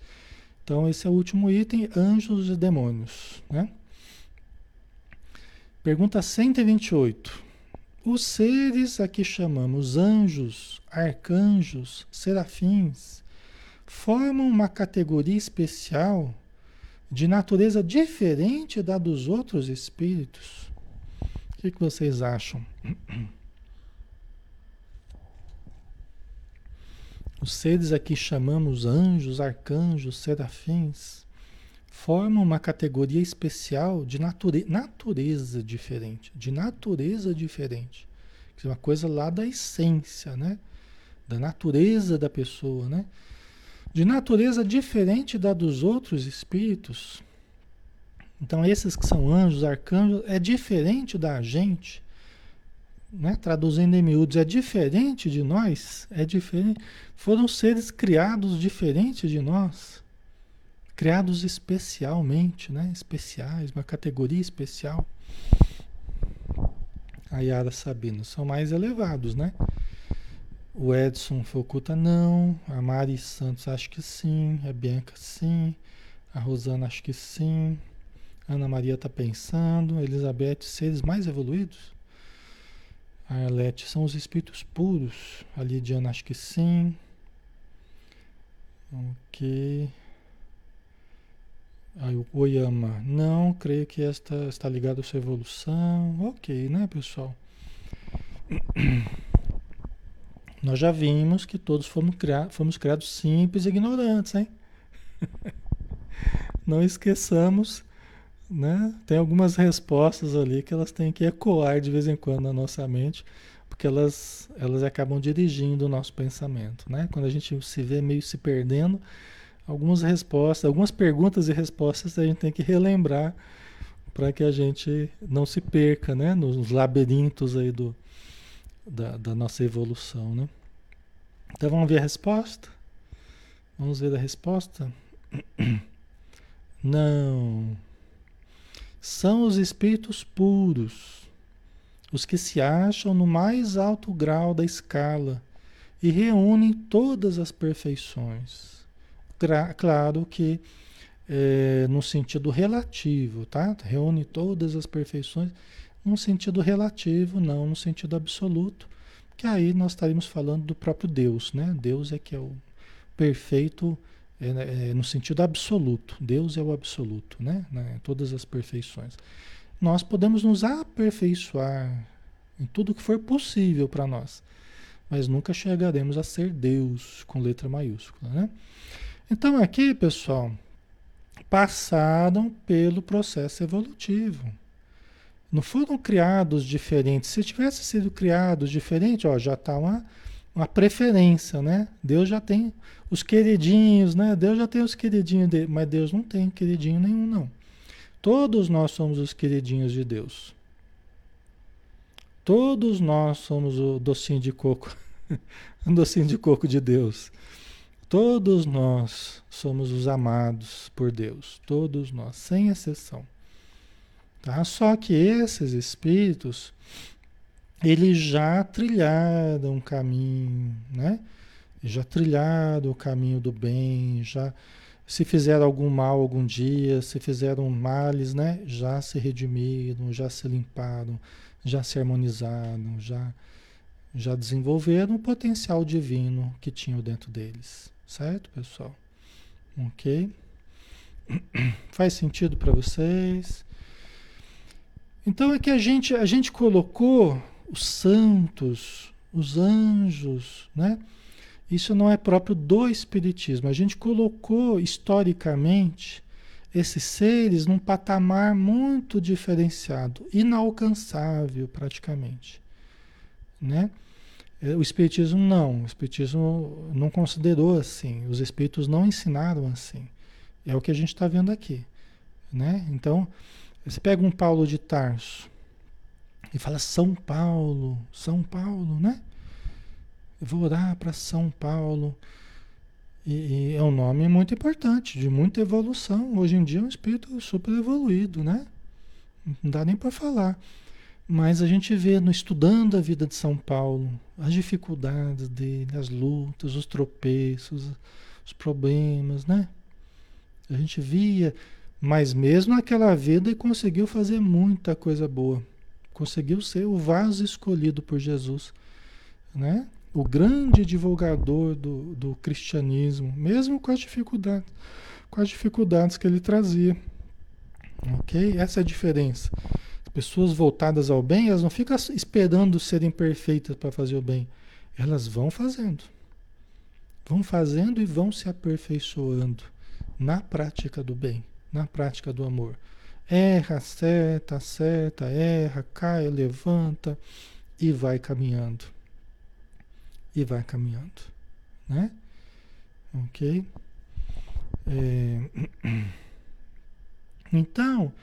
Então, esse é o último item, anjos e demônios, né? Pergunta 128. Os seres a que chamamos anjos, arcanjos, serafins, formam uma categoria especial de natureza diferente da dos outros espíritos? O que, que vocês acham? Os seres aqui chamamos anjos, arcanjos, serafins, formam uma categoria especial de nature natureza diferente, de natureza diferente. Uma coisa lá da essência, né? Da natureza da pessoa, né? De natureza diferente da dos outros espíritos. Então, esses que são anjos, arcanjos, é diferente da gente. Né? Traduzindo em miúdos, é diferente de nós, é diferente. Foram seres criados diferentes de nós, criados especialmente, né? Especiais, uma categoria especial. A Yara Sabino são mais elevados, né? O Edson Focuta não. A Mari Santos acho que sim. A Bianca sim. A Rosana acho que sim. Ana Maria está pensando. Elizabeth, seres mais evoluídos? A Arlete são os espíritos puros. A Lidiana acho que sim. Ok. Aí o Oyama, não, creio que esta está ligada à sua evolução. Ok, né, pessoal? Nós já vimos que todos fomos, criados, fomos criados simples e ignorantes, hein? Não esqueçamos, né? Tem algumas respostas ali que elas têm que ecoar de vez em quando na nossa mente, porque elas, elas acabam dirigindo o nosso pensamento, né? Quando a gente se vê meio se perdendo, algumas respostas, algumas perguntas e respostas a gente tem que relembrar para que a gente não se perca, né? Nos labirintos aí do, da, da nossa evolução, né? Então vamos ver a resposta? Vamos ver a resposta? Não. São os espíritos puros, os que se acham no mais alto grau da escala e reúnem todas as perfeições. Claro que é, no sentido relativo, tá? Reúne todas as perfeições num sentido relativo, não no sentido absoluto, que aí nós estaríamos falando do próprio Deus, né? Deus é que é o perfeito é, é, no sentido absoluto. Deus é o absoluto, né? né? Todas as perfeições. Nós podemos nos aperfeiçoar em tudo que for possível para nós, mas nunca chegaremos a ser Deus com letra maiúscula, né? Então aqui, pessoal, passaram pelo processo evolutivo. Não foram criados diferentes. Se tivesse sido criados diferentes, ó, já está uma, uma preferência, né? Deus já tem os queridinhos, né? Deus já tem os queridinhos dele, mas Deus não tem queridinho nenhum, não. Todos nós somos os queridinhos de Deus. Todos nós somos o docinho de coco, o docinho de coco de Deus. Todos nós somos os amados por Deus, todos nós, sem exceção. Tá? Só que esses espíritos, eles já trilharam um caminho, né? Já trilharam o caminho do bem, já se fizeram algum mal algum dia, se fizeram males, né? Já se redimiram, já se limparam, já se harmonizaram, já, já desenvolveram o potencial divino que tinham dentro deles. Certo, pessoal? Ok? Faz sentido para vocês? Então é que a gente, a gente colocou os santos, os anjos, né? Isso não é próprio do Espiritismo. A gente colocou historicamente esses seres num patamar muito diferenciado, inalcançável praticamente, né? É, o Espiritismo não, o Espiritismo não considerou assim, os Espíritos não ensinaram assim. É o que a gente está vendo aqui, né? Então, você pega um Paulo de Tarso e fala São Paulo, São Paulo, né? Eu vou orar para São Paulo. E, e, é um nome muito importante, de muita evolução. Hoje em dia é um espírito super evoluído, né? Não dá nem para falar. Mas a gente vê no estudando a vida de São Paulo, as dificuldades dele, as lutas, os tropeços, os problemas, né? A gente via, mas mesmo naquela vida ele conseguiu fazer muita coisa boa. Conseguiu ser o vaso escolhido por Jesus, né? O grande divulgador do, do cristianismo, mesmo com as dificuldades, com as dificuldades que ele trazia. Ok? Essa é a diferença. Pessoas voltadas ao bem, elas não ficam esperando serem perfeitas para fazer o bem. Elas vão fazendo. Vão fazendo e vão se aperfeiçoando na prática do bem, na prática do amor. Erra, acerta, acerta, erra, cai, levanta e vai caminhando. E vai caminhando, né? Ok? É... Então,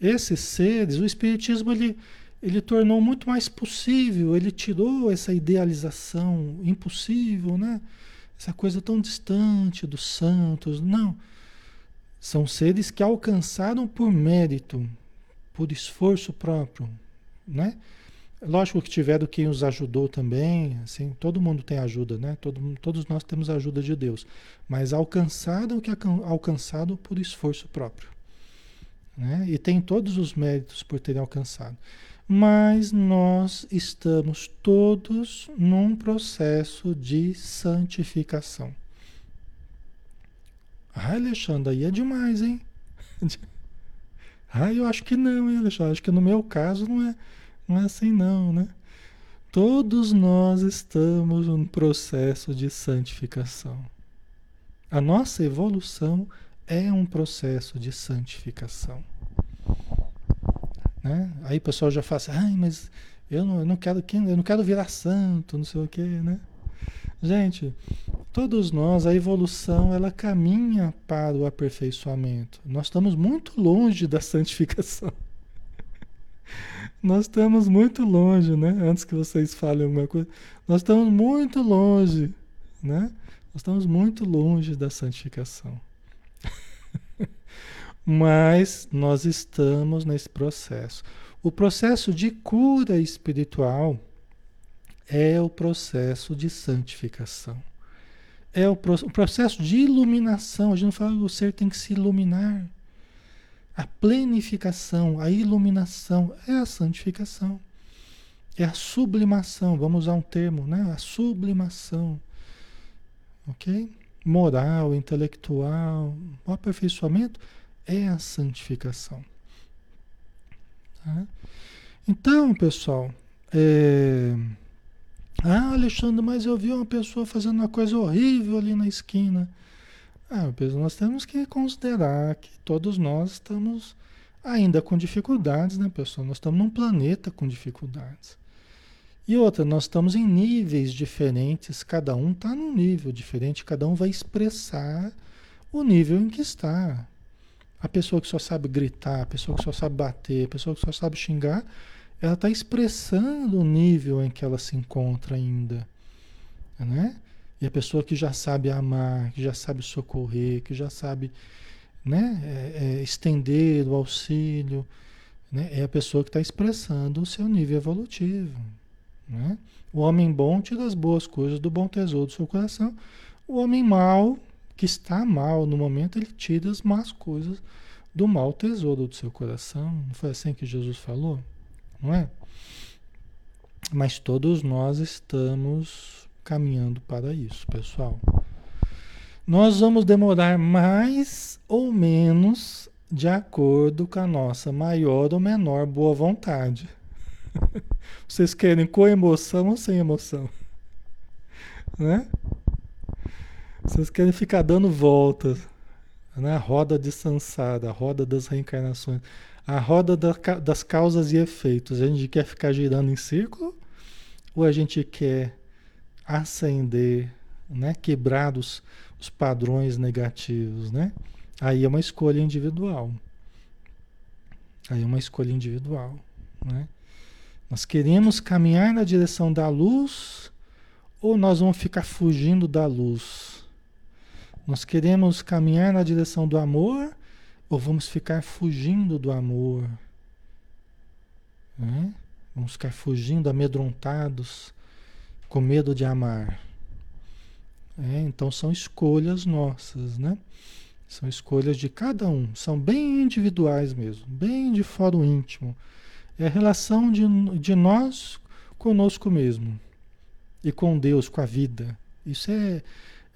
esses seres, o Espiritismo ele, ele tornou muito mais possível, ele tirou essa idealização impossível, né? Essa coisa tão distante dos santos. Não. São seres que alcançaram por mérito, por esforço próprio, né? Lógico que tiveram quem os ajudou também, assim, todo mundo tem ajuda, né? Todo, todos nós temos ajuda de Deus, mas alcançaram o que alcançado por esforço próprio né? e tem todos os méritos por terem alcançado. Mas nós estamos todos num processo de santificação. Ah, Alexandre, aí é demais, hein? ah, eu acho que não, hein, Alexandre? Acho que no meu caso não é, não é assim, não, né? Todos nós estamos num processo de santificação. A nossa evolução é um processo de santificação. Né? Aí o pessoal já fala assim, ai, mas eu não, eu não quero eu não quero virar santo, não sei o quê, né? Gente, todos nós, a evolução, ela caminha para o aperfeiçoamento. Nós estamos muito longe da santificação. Nós estamos muito longe, né? Antes que vocês falem alguma coisa, nós estamos muito longe, né? Nós estamos muito longe da santificação. Mas nós estamos nesse processo. O processo de cura espiritual é o processo de santificação. É o, pro, o processo de iluminação. A gente não fala que o ser tem que se iluminar. A plenificação, a iluminação é a santificação. É a sublimação, vamos usar um termo, né? A sublimação. Ok? moral, intelectual, o aperfeiçoamento é a santificação. Tá? Então, pessoal, é... ah, Alexandre, mas eu vi uma pessoa fazendo uma coisa horrível ali na esquina. Ah, nós temos que considerar que todos nós estamos ainda com dificuldades, né, pessoal? Nós estamos num planeta com dificuldades. E outra, nós estamos em níveis diferentes, cada um está num nível diferente, cada um vai expressar o nível em que está. A pessoa que só sabe gritar, a pessoa que só sabe bater, a pessoa que só sabe xingar, ela está expressando o nível em que ela se encontra ainda. Né? E a pessoa que já sabe amar, que já sabe socorrer, que já sabe né, é, é, estender o auxílio, né, é a pessoa que está expressando o seu nível evolutivo. Né? O homem bom tira as boas coisas do bom tesouro do seu coração. O homem mau, que está mal no momento, ele tira as más coisas do mau tesouro do seu coração. Não foi assim que Jesus falou? Não é? Mas todos nós estamos caminhando para isso, pessoal. Nós vamos demorar mais ou menos de acordo com a nossa maior ou menor boa vontade. Vocês querem com emoção ou sem emoção? Né? Vocês querem ficar dando voltas. Né? A roda de Sansara, a roda das reencarnações, a roda da, das causas e efeitos. A gente quer ficar girando em círculo ou a gente quer ascender, né? quebrar os, os padrões negativos? Né? Aí é uma escolha individual. Aí é uma escolha individual. Né? Nós queremos caminhar na direção da luz ou nós vamos ficar fugindo da luz? Nós queremos caminhar na direção do amor ou vamos ficar fugindo do amor? Né? Vamos ficar fugindo, amedrontados, com medo de amar. É, então são escolhas nossas, né? São escolhas de cada um, são bem individuais mesmo, bem de fórum íntimo. É a relação de, de nós conosco mesmo e com Deus, com a vida. Isso é,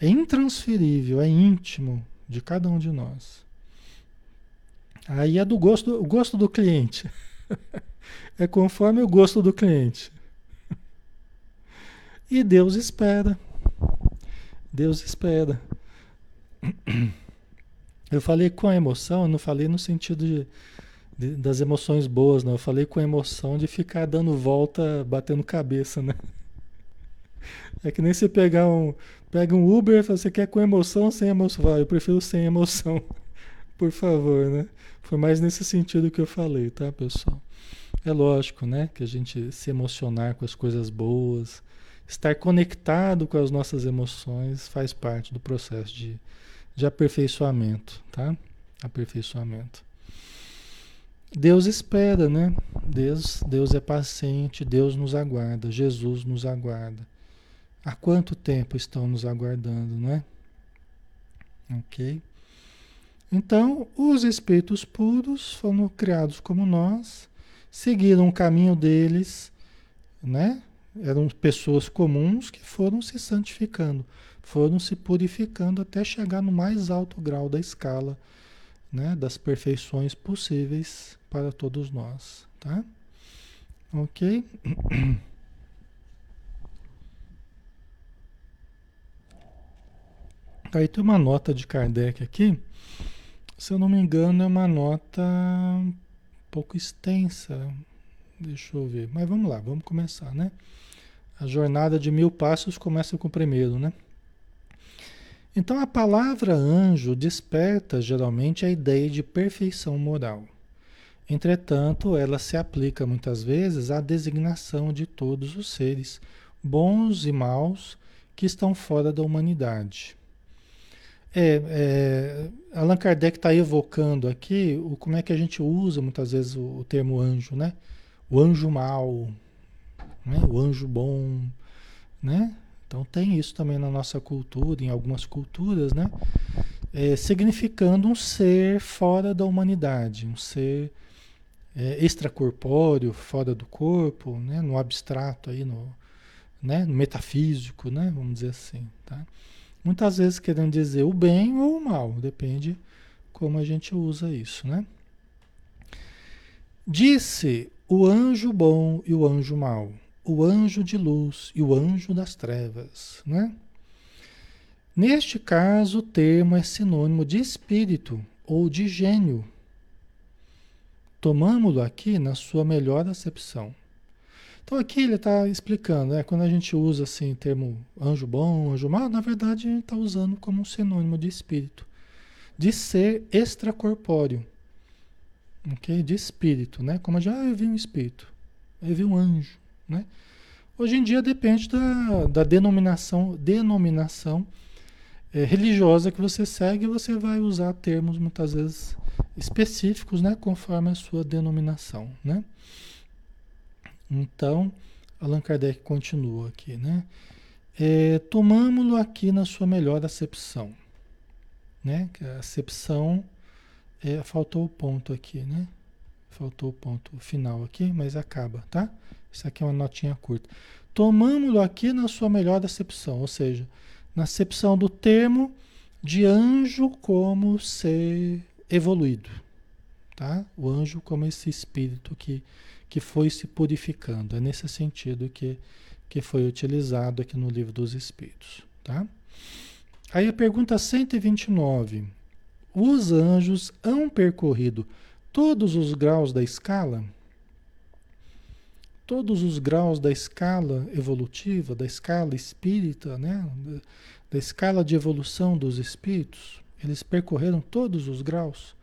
é intransferível, é íntimo de cada um de nós. Aí é do gosto, gosto do cliente. é conforme o gosto do cliente. E Deus espera. Deus espera. Eu falei com a emoção, não falei no sentido de, de, das emoções boas, não. Eu falei com a emoção de ficar dando volta, batendo cabeça, né? É que nem você pegar um, pega um Uber, você quer com emoção ou sem emoção? Eu prefiro sem emoção, por favor, né? Foi mais nesse sentido que eu falei, tá, pessoal? É lógico, né? Que a gente se emocionar com as coisas boas, estar conectado com as nossas emoções faz parte do processo de, de aperfeiçoamento, tá? Aperfeiçoamento. Deus espera, né? Deus, Deus é paciente, Deus nos aguarda, Jesus nos aguarda. Há quanto tempo estão nos aguardando, né? Ok? Então, os espíritos puros foram criados como nós, seguiram o caminho deles, né? Eram pessoas comuns que foram se santificando, foram se purificando até chegar no mais alto grau da escala né, das perfeições possíveis para todos nós. Tá? Ok? Aí tem uma nota de Kardec aqui. Se eu não me engano, é uma nota um pouco extensa. Deixa eu ver. Mas vamos lá, vamos começar, né? A jornada de mil passos começa com o primeiro, né? Então a palavra anjo desperta geralmente a ideia de perfeição moral. Entretanto, ela se aplica muitas vezes à designação de todos os seres, bons e maus, que estão fora da humanidade. É, é, Allan Kardec está evocando aqui o, como é que a gente usa muitas vezes o, o termo anjo, né? O anjo mau, né? o anjo bom, né? Então tem isso também na nossa cultura, em algumas culturas, né? É, significando um ser fora da humanidade, um ser é, extracorpóreo, fora do corpo, né? no abstrato, aí, no, né? no metafísico, né? vamos dizer assim. Tá? Muitas vezes querendo dizer o bem ou o mal, depende como a gente usa isso, né? Disse o anjo bom e o anjo mau, o anjo de luz e o anjo das trevas, né? Neste caso, o termo é sinônimo de espírito ou de gênio. Tomamos-lo aqui na sua melhor acepção. Então aqui ele está explicando, né? quando a gente usa assim o termo anjo bom, anjo mau, na verdade a gente está usando como um sinônimo de espírito, de ser extracorpóreo, ok? De espírito, né? Como já ah, eu vi um espírito, eu vi um anjo, né? Hoje em dia depende da, da denominação, denominação é, religiosa que você segue, você vai usar termos muitas vezes específicos, né? Conforme a sua denominação, né? Então, Allan Kardec continua aqui, né? É, Tomamos-lo aqui na sua melhor acepção, né? A acepção, é, faltou o ponto aqui, né? Faltou o ponto final aqui, mas acaba, tá? Isso aqui é uma notinha curta. Tomamos-lo aqui na sua melhor acepção, ou seja, na acepção do termo de anjo como ser evoluído, tá? O anjo como esse espírito que que foi se purificando. É nesse sentido que, que foi utilizado aqui no livro dos Espíritos. Tá? Aí a pergunta 129. Os anjos hão percorrido todos os graus da escala? Todos os graus da escala evolutiva, da escala espírita, né? da, escala de evolução dos espíritos, eles percorreram todos os graus.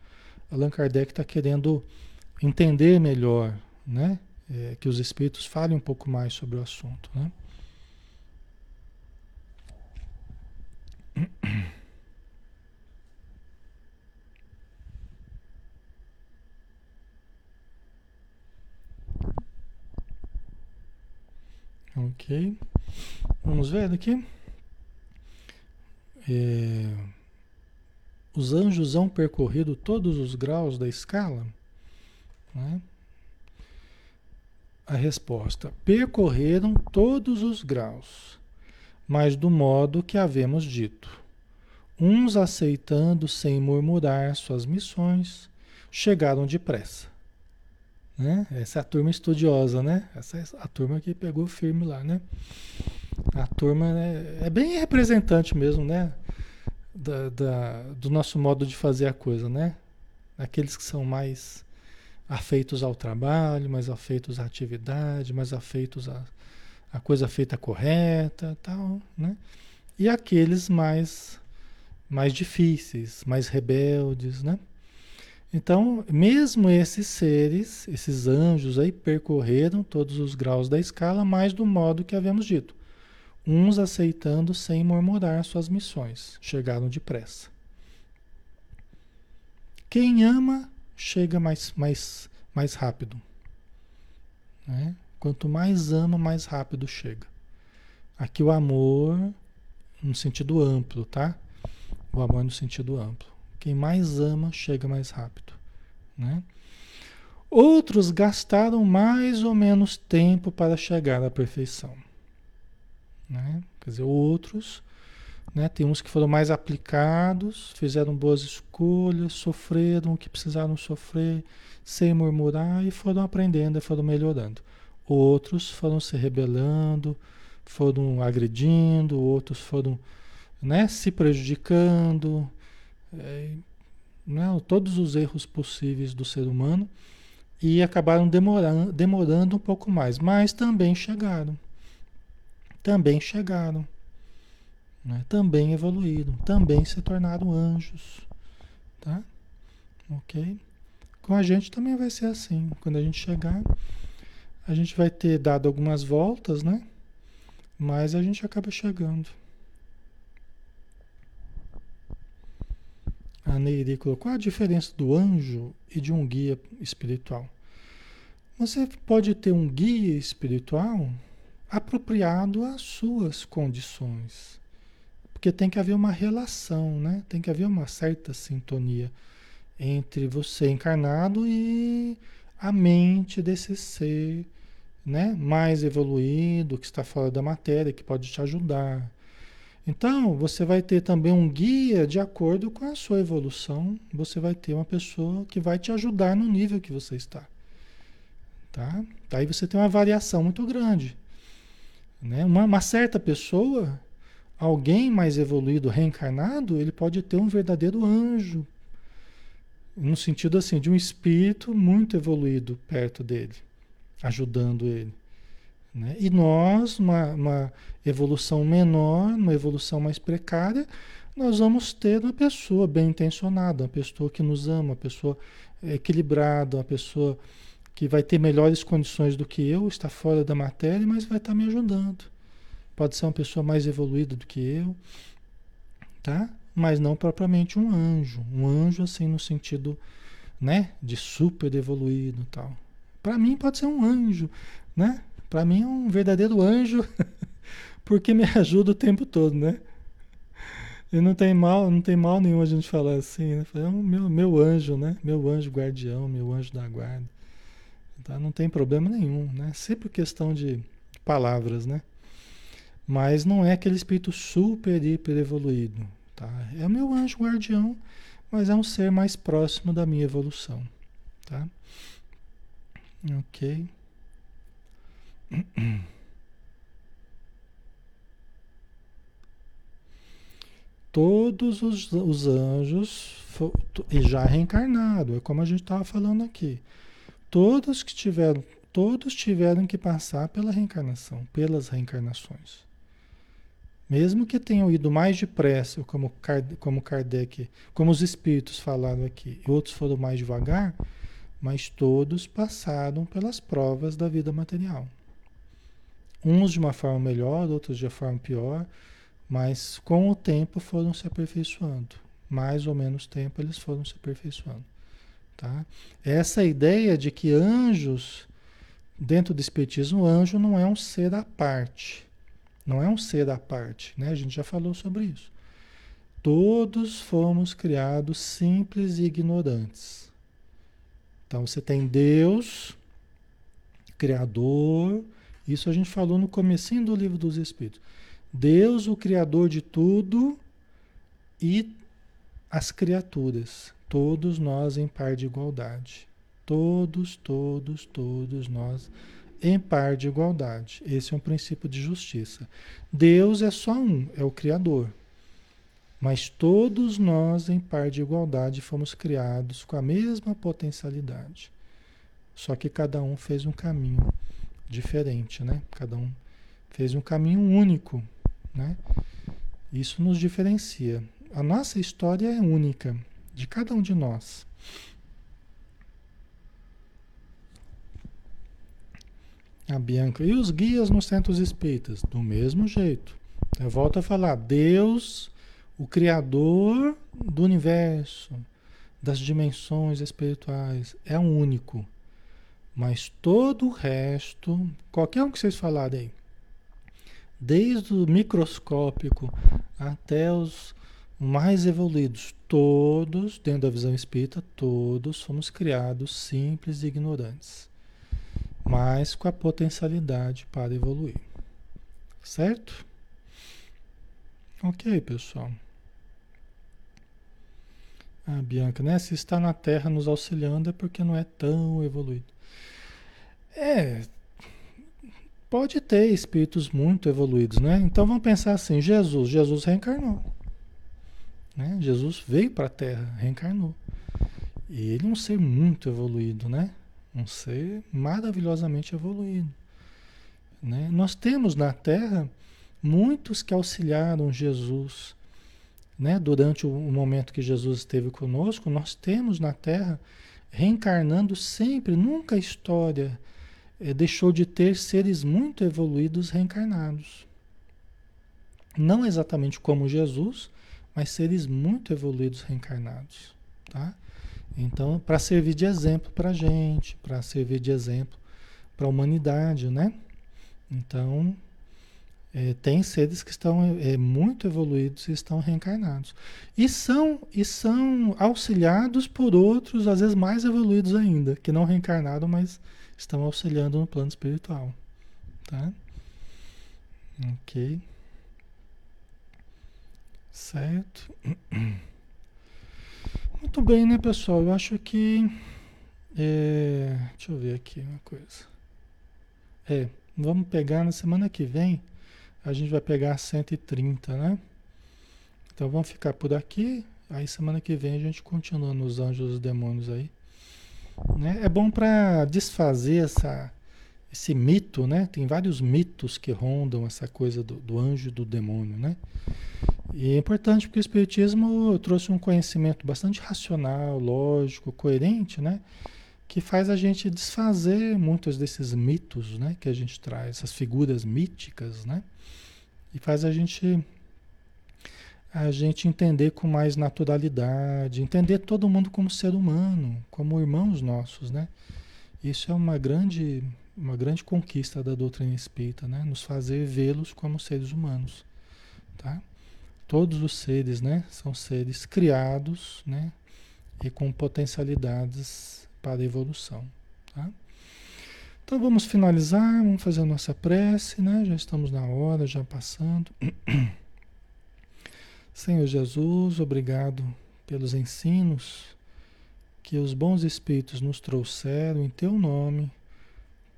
Allan Kardec está querendo entender melhor né? É, que os espíritos falem um pouco mais sobre o assunto, né? Ok, vamos ver aqui. É, os anjos hão percorrido todos os graus da escala, né? A resposta: percorreram todos os graus, mas do modo que havemos dito. Uns aceitando sem murmurar suas missões, chegaram depressa. Né? Essa é a turma estudiosa, né? Essa é a turma que pegou firme lá, né? A turma é, é bem representante mesmo, né? Da, da, do nosso modo de fazer a coisa, né? Aqueles que são mais afeitos ao trabalho, mais afeitos à atividade, mais afeitos à, à coisa feita correta, tal, né? E aqueles mais mais difíceis, mais rebeldes, né? Então, mesmo esses seres, esses anjos aí percorreram todos os graus da escala, mais do modo que havemos dito uns aceitando sem murmurar suas missões, chegaram depressa. Quem ama chega mais, mais, mais rápido. Né? Quanto mais ama, mais rápido chega. Aqui o amor no sentido amplo, tá? O amor no sentido amplo. Quem mais ama chega mais rápido, né? Outros gastaram mais ou menos tempo para chegar à perfeição. Né? Quer dizer, outros, né? tem uns que foram mais aplicados, fizeram boas escolhas, sofreram o que precisaram sofrer, sem murmurar e foram aprendendo e foram melhorando. Outros foram se rebelando, foram agredindo, outros foram né, se prejudicando, é, né, todos os erros possíveis do ser humano e acabaram demorando, demorando um pouco mais, mas também chegaram também chegaram, né? também evoluíram, também se tornaram anjos. Tá? Ok? Com a gente também vai ser assim. Quando a gente chegar, a gente vai ter dado algumas voltas, né? Mas a gente acaba chegando. A Neiri colocou a diferença do anjo e de um guia espiritual. Você pode ter um guia espiritual apropriado às suas condições. Porque tem que haver uma relação, né? Tem que haver uma certa sintonia entre você encarnado e a mente desse ser, né, mais evoluído, que está fora da matéria, que pode te ajudar. Então, você vai ter também um guia de acordo com a sua evolução. Você vai ter uma pessoa que vai te ajudar no nível que você está. Tá? Aí você tem uma variação muito grande. Né? Uma, uma certa pessoa, alguém mais evoluído, reencarnado, ele pode ter um verdadeiro anjo. No sentido assim, de um espírito muito evoluído perto dele, ajudando ele. Né? E nós, uma, uma evolução menor, uma evolução mais precária, nós vamos ter uma pessoa bem intencionada, uma pessoa que nos ama, uma pessoa equilibrada, uma pessoa que vai ter melhores condições do que eu, está fora da matéria, mas vai estar me ajudando. Pode ser uma pessoa mais evoluída do que eu, tá? Mas não propriamente um anjo, um anjo assim no sentido, né, de super evoluído, tal. Para mim pode ser um anjo, né? Para mim é um verdadeiro anjo, porque me ajuda o tempo todo, né? E não tem mal, não tem mal nenhum a gente falar assim, né? É um meu, meu anjo, né? Meu anjo guardião, meu anjo da guarda. Tá? Não tem problema nenhum, né? Sempre questão de palavras, né? Mas não é aquele espírito super, hiper evoluído, tá? É o meu anjo guardião, mas é um ser mais próximo da minha evolução, tá? Ok. Todos os, os anjos, e já reencarnado, é como a gente estava falando aqui. Todos que tiveram, todos tiveram que passar pela reencarnação, pelas reencarnações. Mesmo que tenham ido mais depressa, como, como Kardec, como os espíritos falaram aqui, e outros foram mais devagar, mas todos passaram pelas provas da vida material. Uns de uma forma melhor, outros de uma forma pior, mas com o tempo foram se aperfeiçoando. Mais ou menos tempo eles foram se aperfeiçoando. Tá? Essa ideia de que anjos dentro do Espiritismo, anjo não é um ser à parte. Não é um ser à parte, né? A gente já falou sobre isso. Todos fomos criados simples e ignorantes. Então você tem Deus, Criador, isso a gente falou no comecinho do livro dos Espíritos. Deus, o Criador de tudo, e as criaturas, todos nós em par de igualdade. Todos, todos, todos nós em par de igualdade. Esse é um princípio de justiça. Deus é só um, é o Criador. Mas todos nós, em par de igualdade, fomos criados com a mesma potencialidade. Só que cada um fez um caminho diferente, né? Cada um fez um caminho único, né? Isso nos diferencia. A nossa história é única, de cada um de nós. A Bianca. E os guias nos centros espíritas? Do mesmo jeito. Eu volto a falar. Deus, o Criador do universo, das dimensões espirituais, é um único. Mas todo o resto, qualquer um que vocês falarem aí, desde o microscópico até os mais evoluídos, todos, dentro da visão espírita, todos fomos criados simples e ignorantes mas com a potencialidade para evoluir. Certo? Ok, pessoal. A Bianca, né? Se está na Terra nos auxiliando é porque não é tão evoluído. É, pode ter espíritos muito evoluídos, né? Então vamos pensar assim: Jesus, Jesus reencarnou. Né? Jesus veio para a Terra, reencarnou. E ele é um ser muito evoluído, né? Um ser maravilhosamente evoluído. Né? Nós temos na Terra muitos que auxiliaram Jesus. Né? Durante o momento que Jesus esteve conosco, nós temos na Terra reencarnando sempre, nunca a história é, deixou de ter seres muito evoluídos reencarnados. Não exatamente como Jesus, mas seres muito evoluídos reencarnados. Tá? Então, para servir de exemplo para a gente, para servir de exemplo para a humanidade, né? Então, é, tem seres que estão é, muito evoluídos e estão reencarnados. E são, e são auxiliados por outros, às vezes mais evoluídos ainda, que não reencarnaram, mas estão auxiliando no plano espiritual. Tá? Ok. Certo. Muito bem, né, pessoal? Eu acho que. É, deixa eu ver aqui uma coisa. É, vamos pegar na semana que vem. A gente vai pegar 130, né? Então vamos ficar por aqui. Aí semana que vem a gente continua nos anjos e demônios aí. Né? É bom para desfazer essa, esse mito, né? Tem vários mitos que rondam essa coisa do, do anjo e do demônio, né? E é importante porque o Espiritismo trouxe um conhecimento bastante racional, lógico, coerente, né? Que faz a gente desfazer muitos desses mitos, né? Que a gente traz, essas figuras míticas, né? E faz a gente a gente entender com mais naturalidade, entender todo mundo como ser humano, como irmãos nossos, né? Isso é uma grande, uma grande conquista da doutrina espírita, né? Nos fazer vê-los como seres humanos, tá? Todos os seres, né, são seres criados, né, e com potencialidades para evolução, tá? Então vamos finalizar, vamos fazer a nossa prece, né? Já estamos na hora, já passando. Senhor Jesus, obrigado pelos ensinos que os bons espíritos nos trouxeram em teu nome,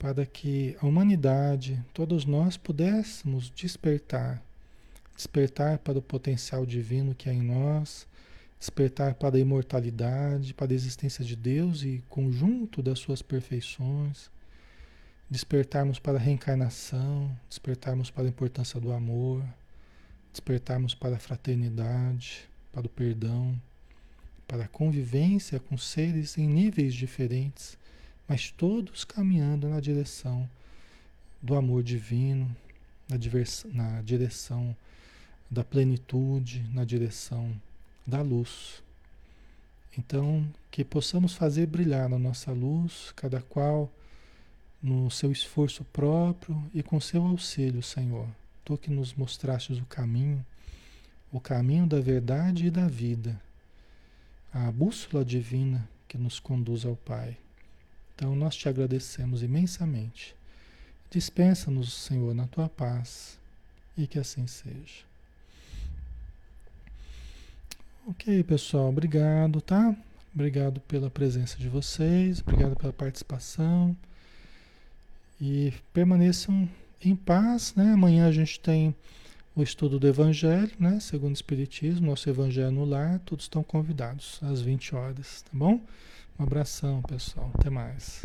para que a humanidade, todos nós pudéssemos despertar. Despertar para o potencial divino que há em nós, despertar para a imortalidade, para a existência de Deus e conjunto das suas perfeições, despertarmos para a reencarnação, despertarmos para a importância do amor, despertarmos para a fraternidade, para o perdão, para a convivência com seres em níveis diferentes, mas todos caminhando na direção do amor divino, na, na direção da plenitude, na direção da luz. Então, que possamos fazer brilhar na nossa luz, cada qual no seu esforço próprio e com seu auxílio, Senhor. Tu que nos mostrastes o caminho, o caminho da verdade e da vida, a bússola divina que nos conduz ao Pai. Então nós te agradecemos imensamente. Dispensa-nos, Senhor, na tua paz e que assim seja. Ok, pessoal, obrigado, tá? Obrigado pela presença de vocês, obrigado pela participação. E permaneçam em paz, né? Amanhã a gente tem o estudo do Evangelho, né? Segundo o Espiritismo, nosso Evangelho no Lar, todos estão convidados às 20 horas, tá bom? Um abração, pessoal. Até mais.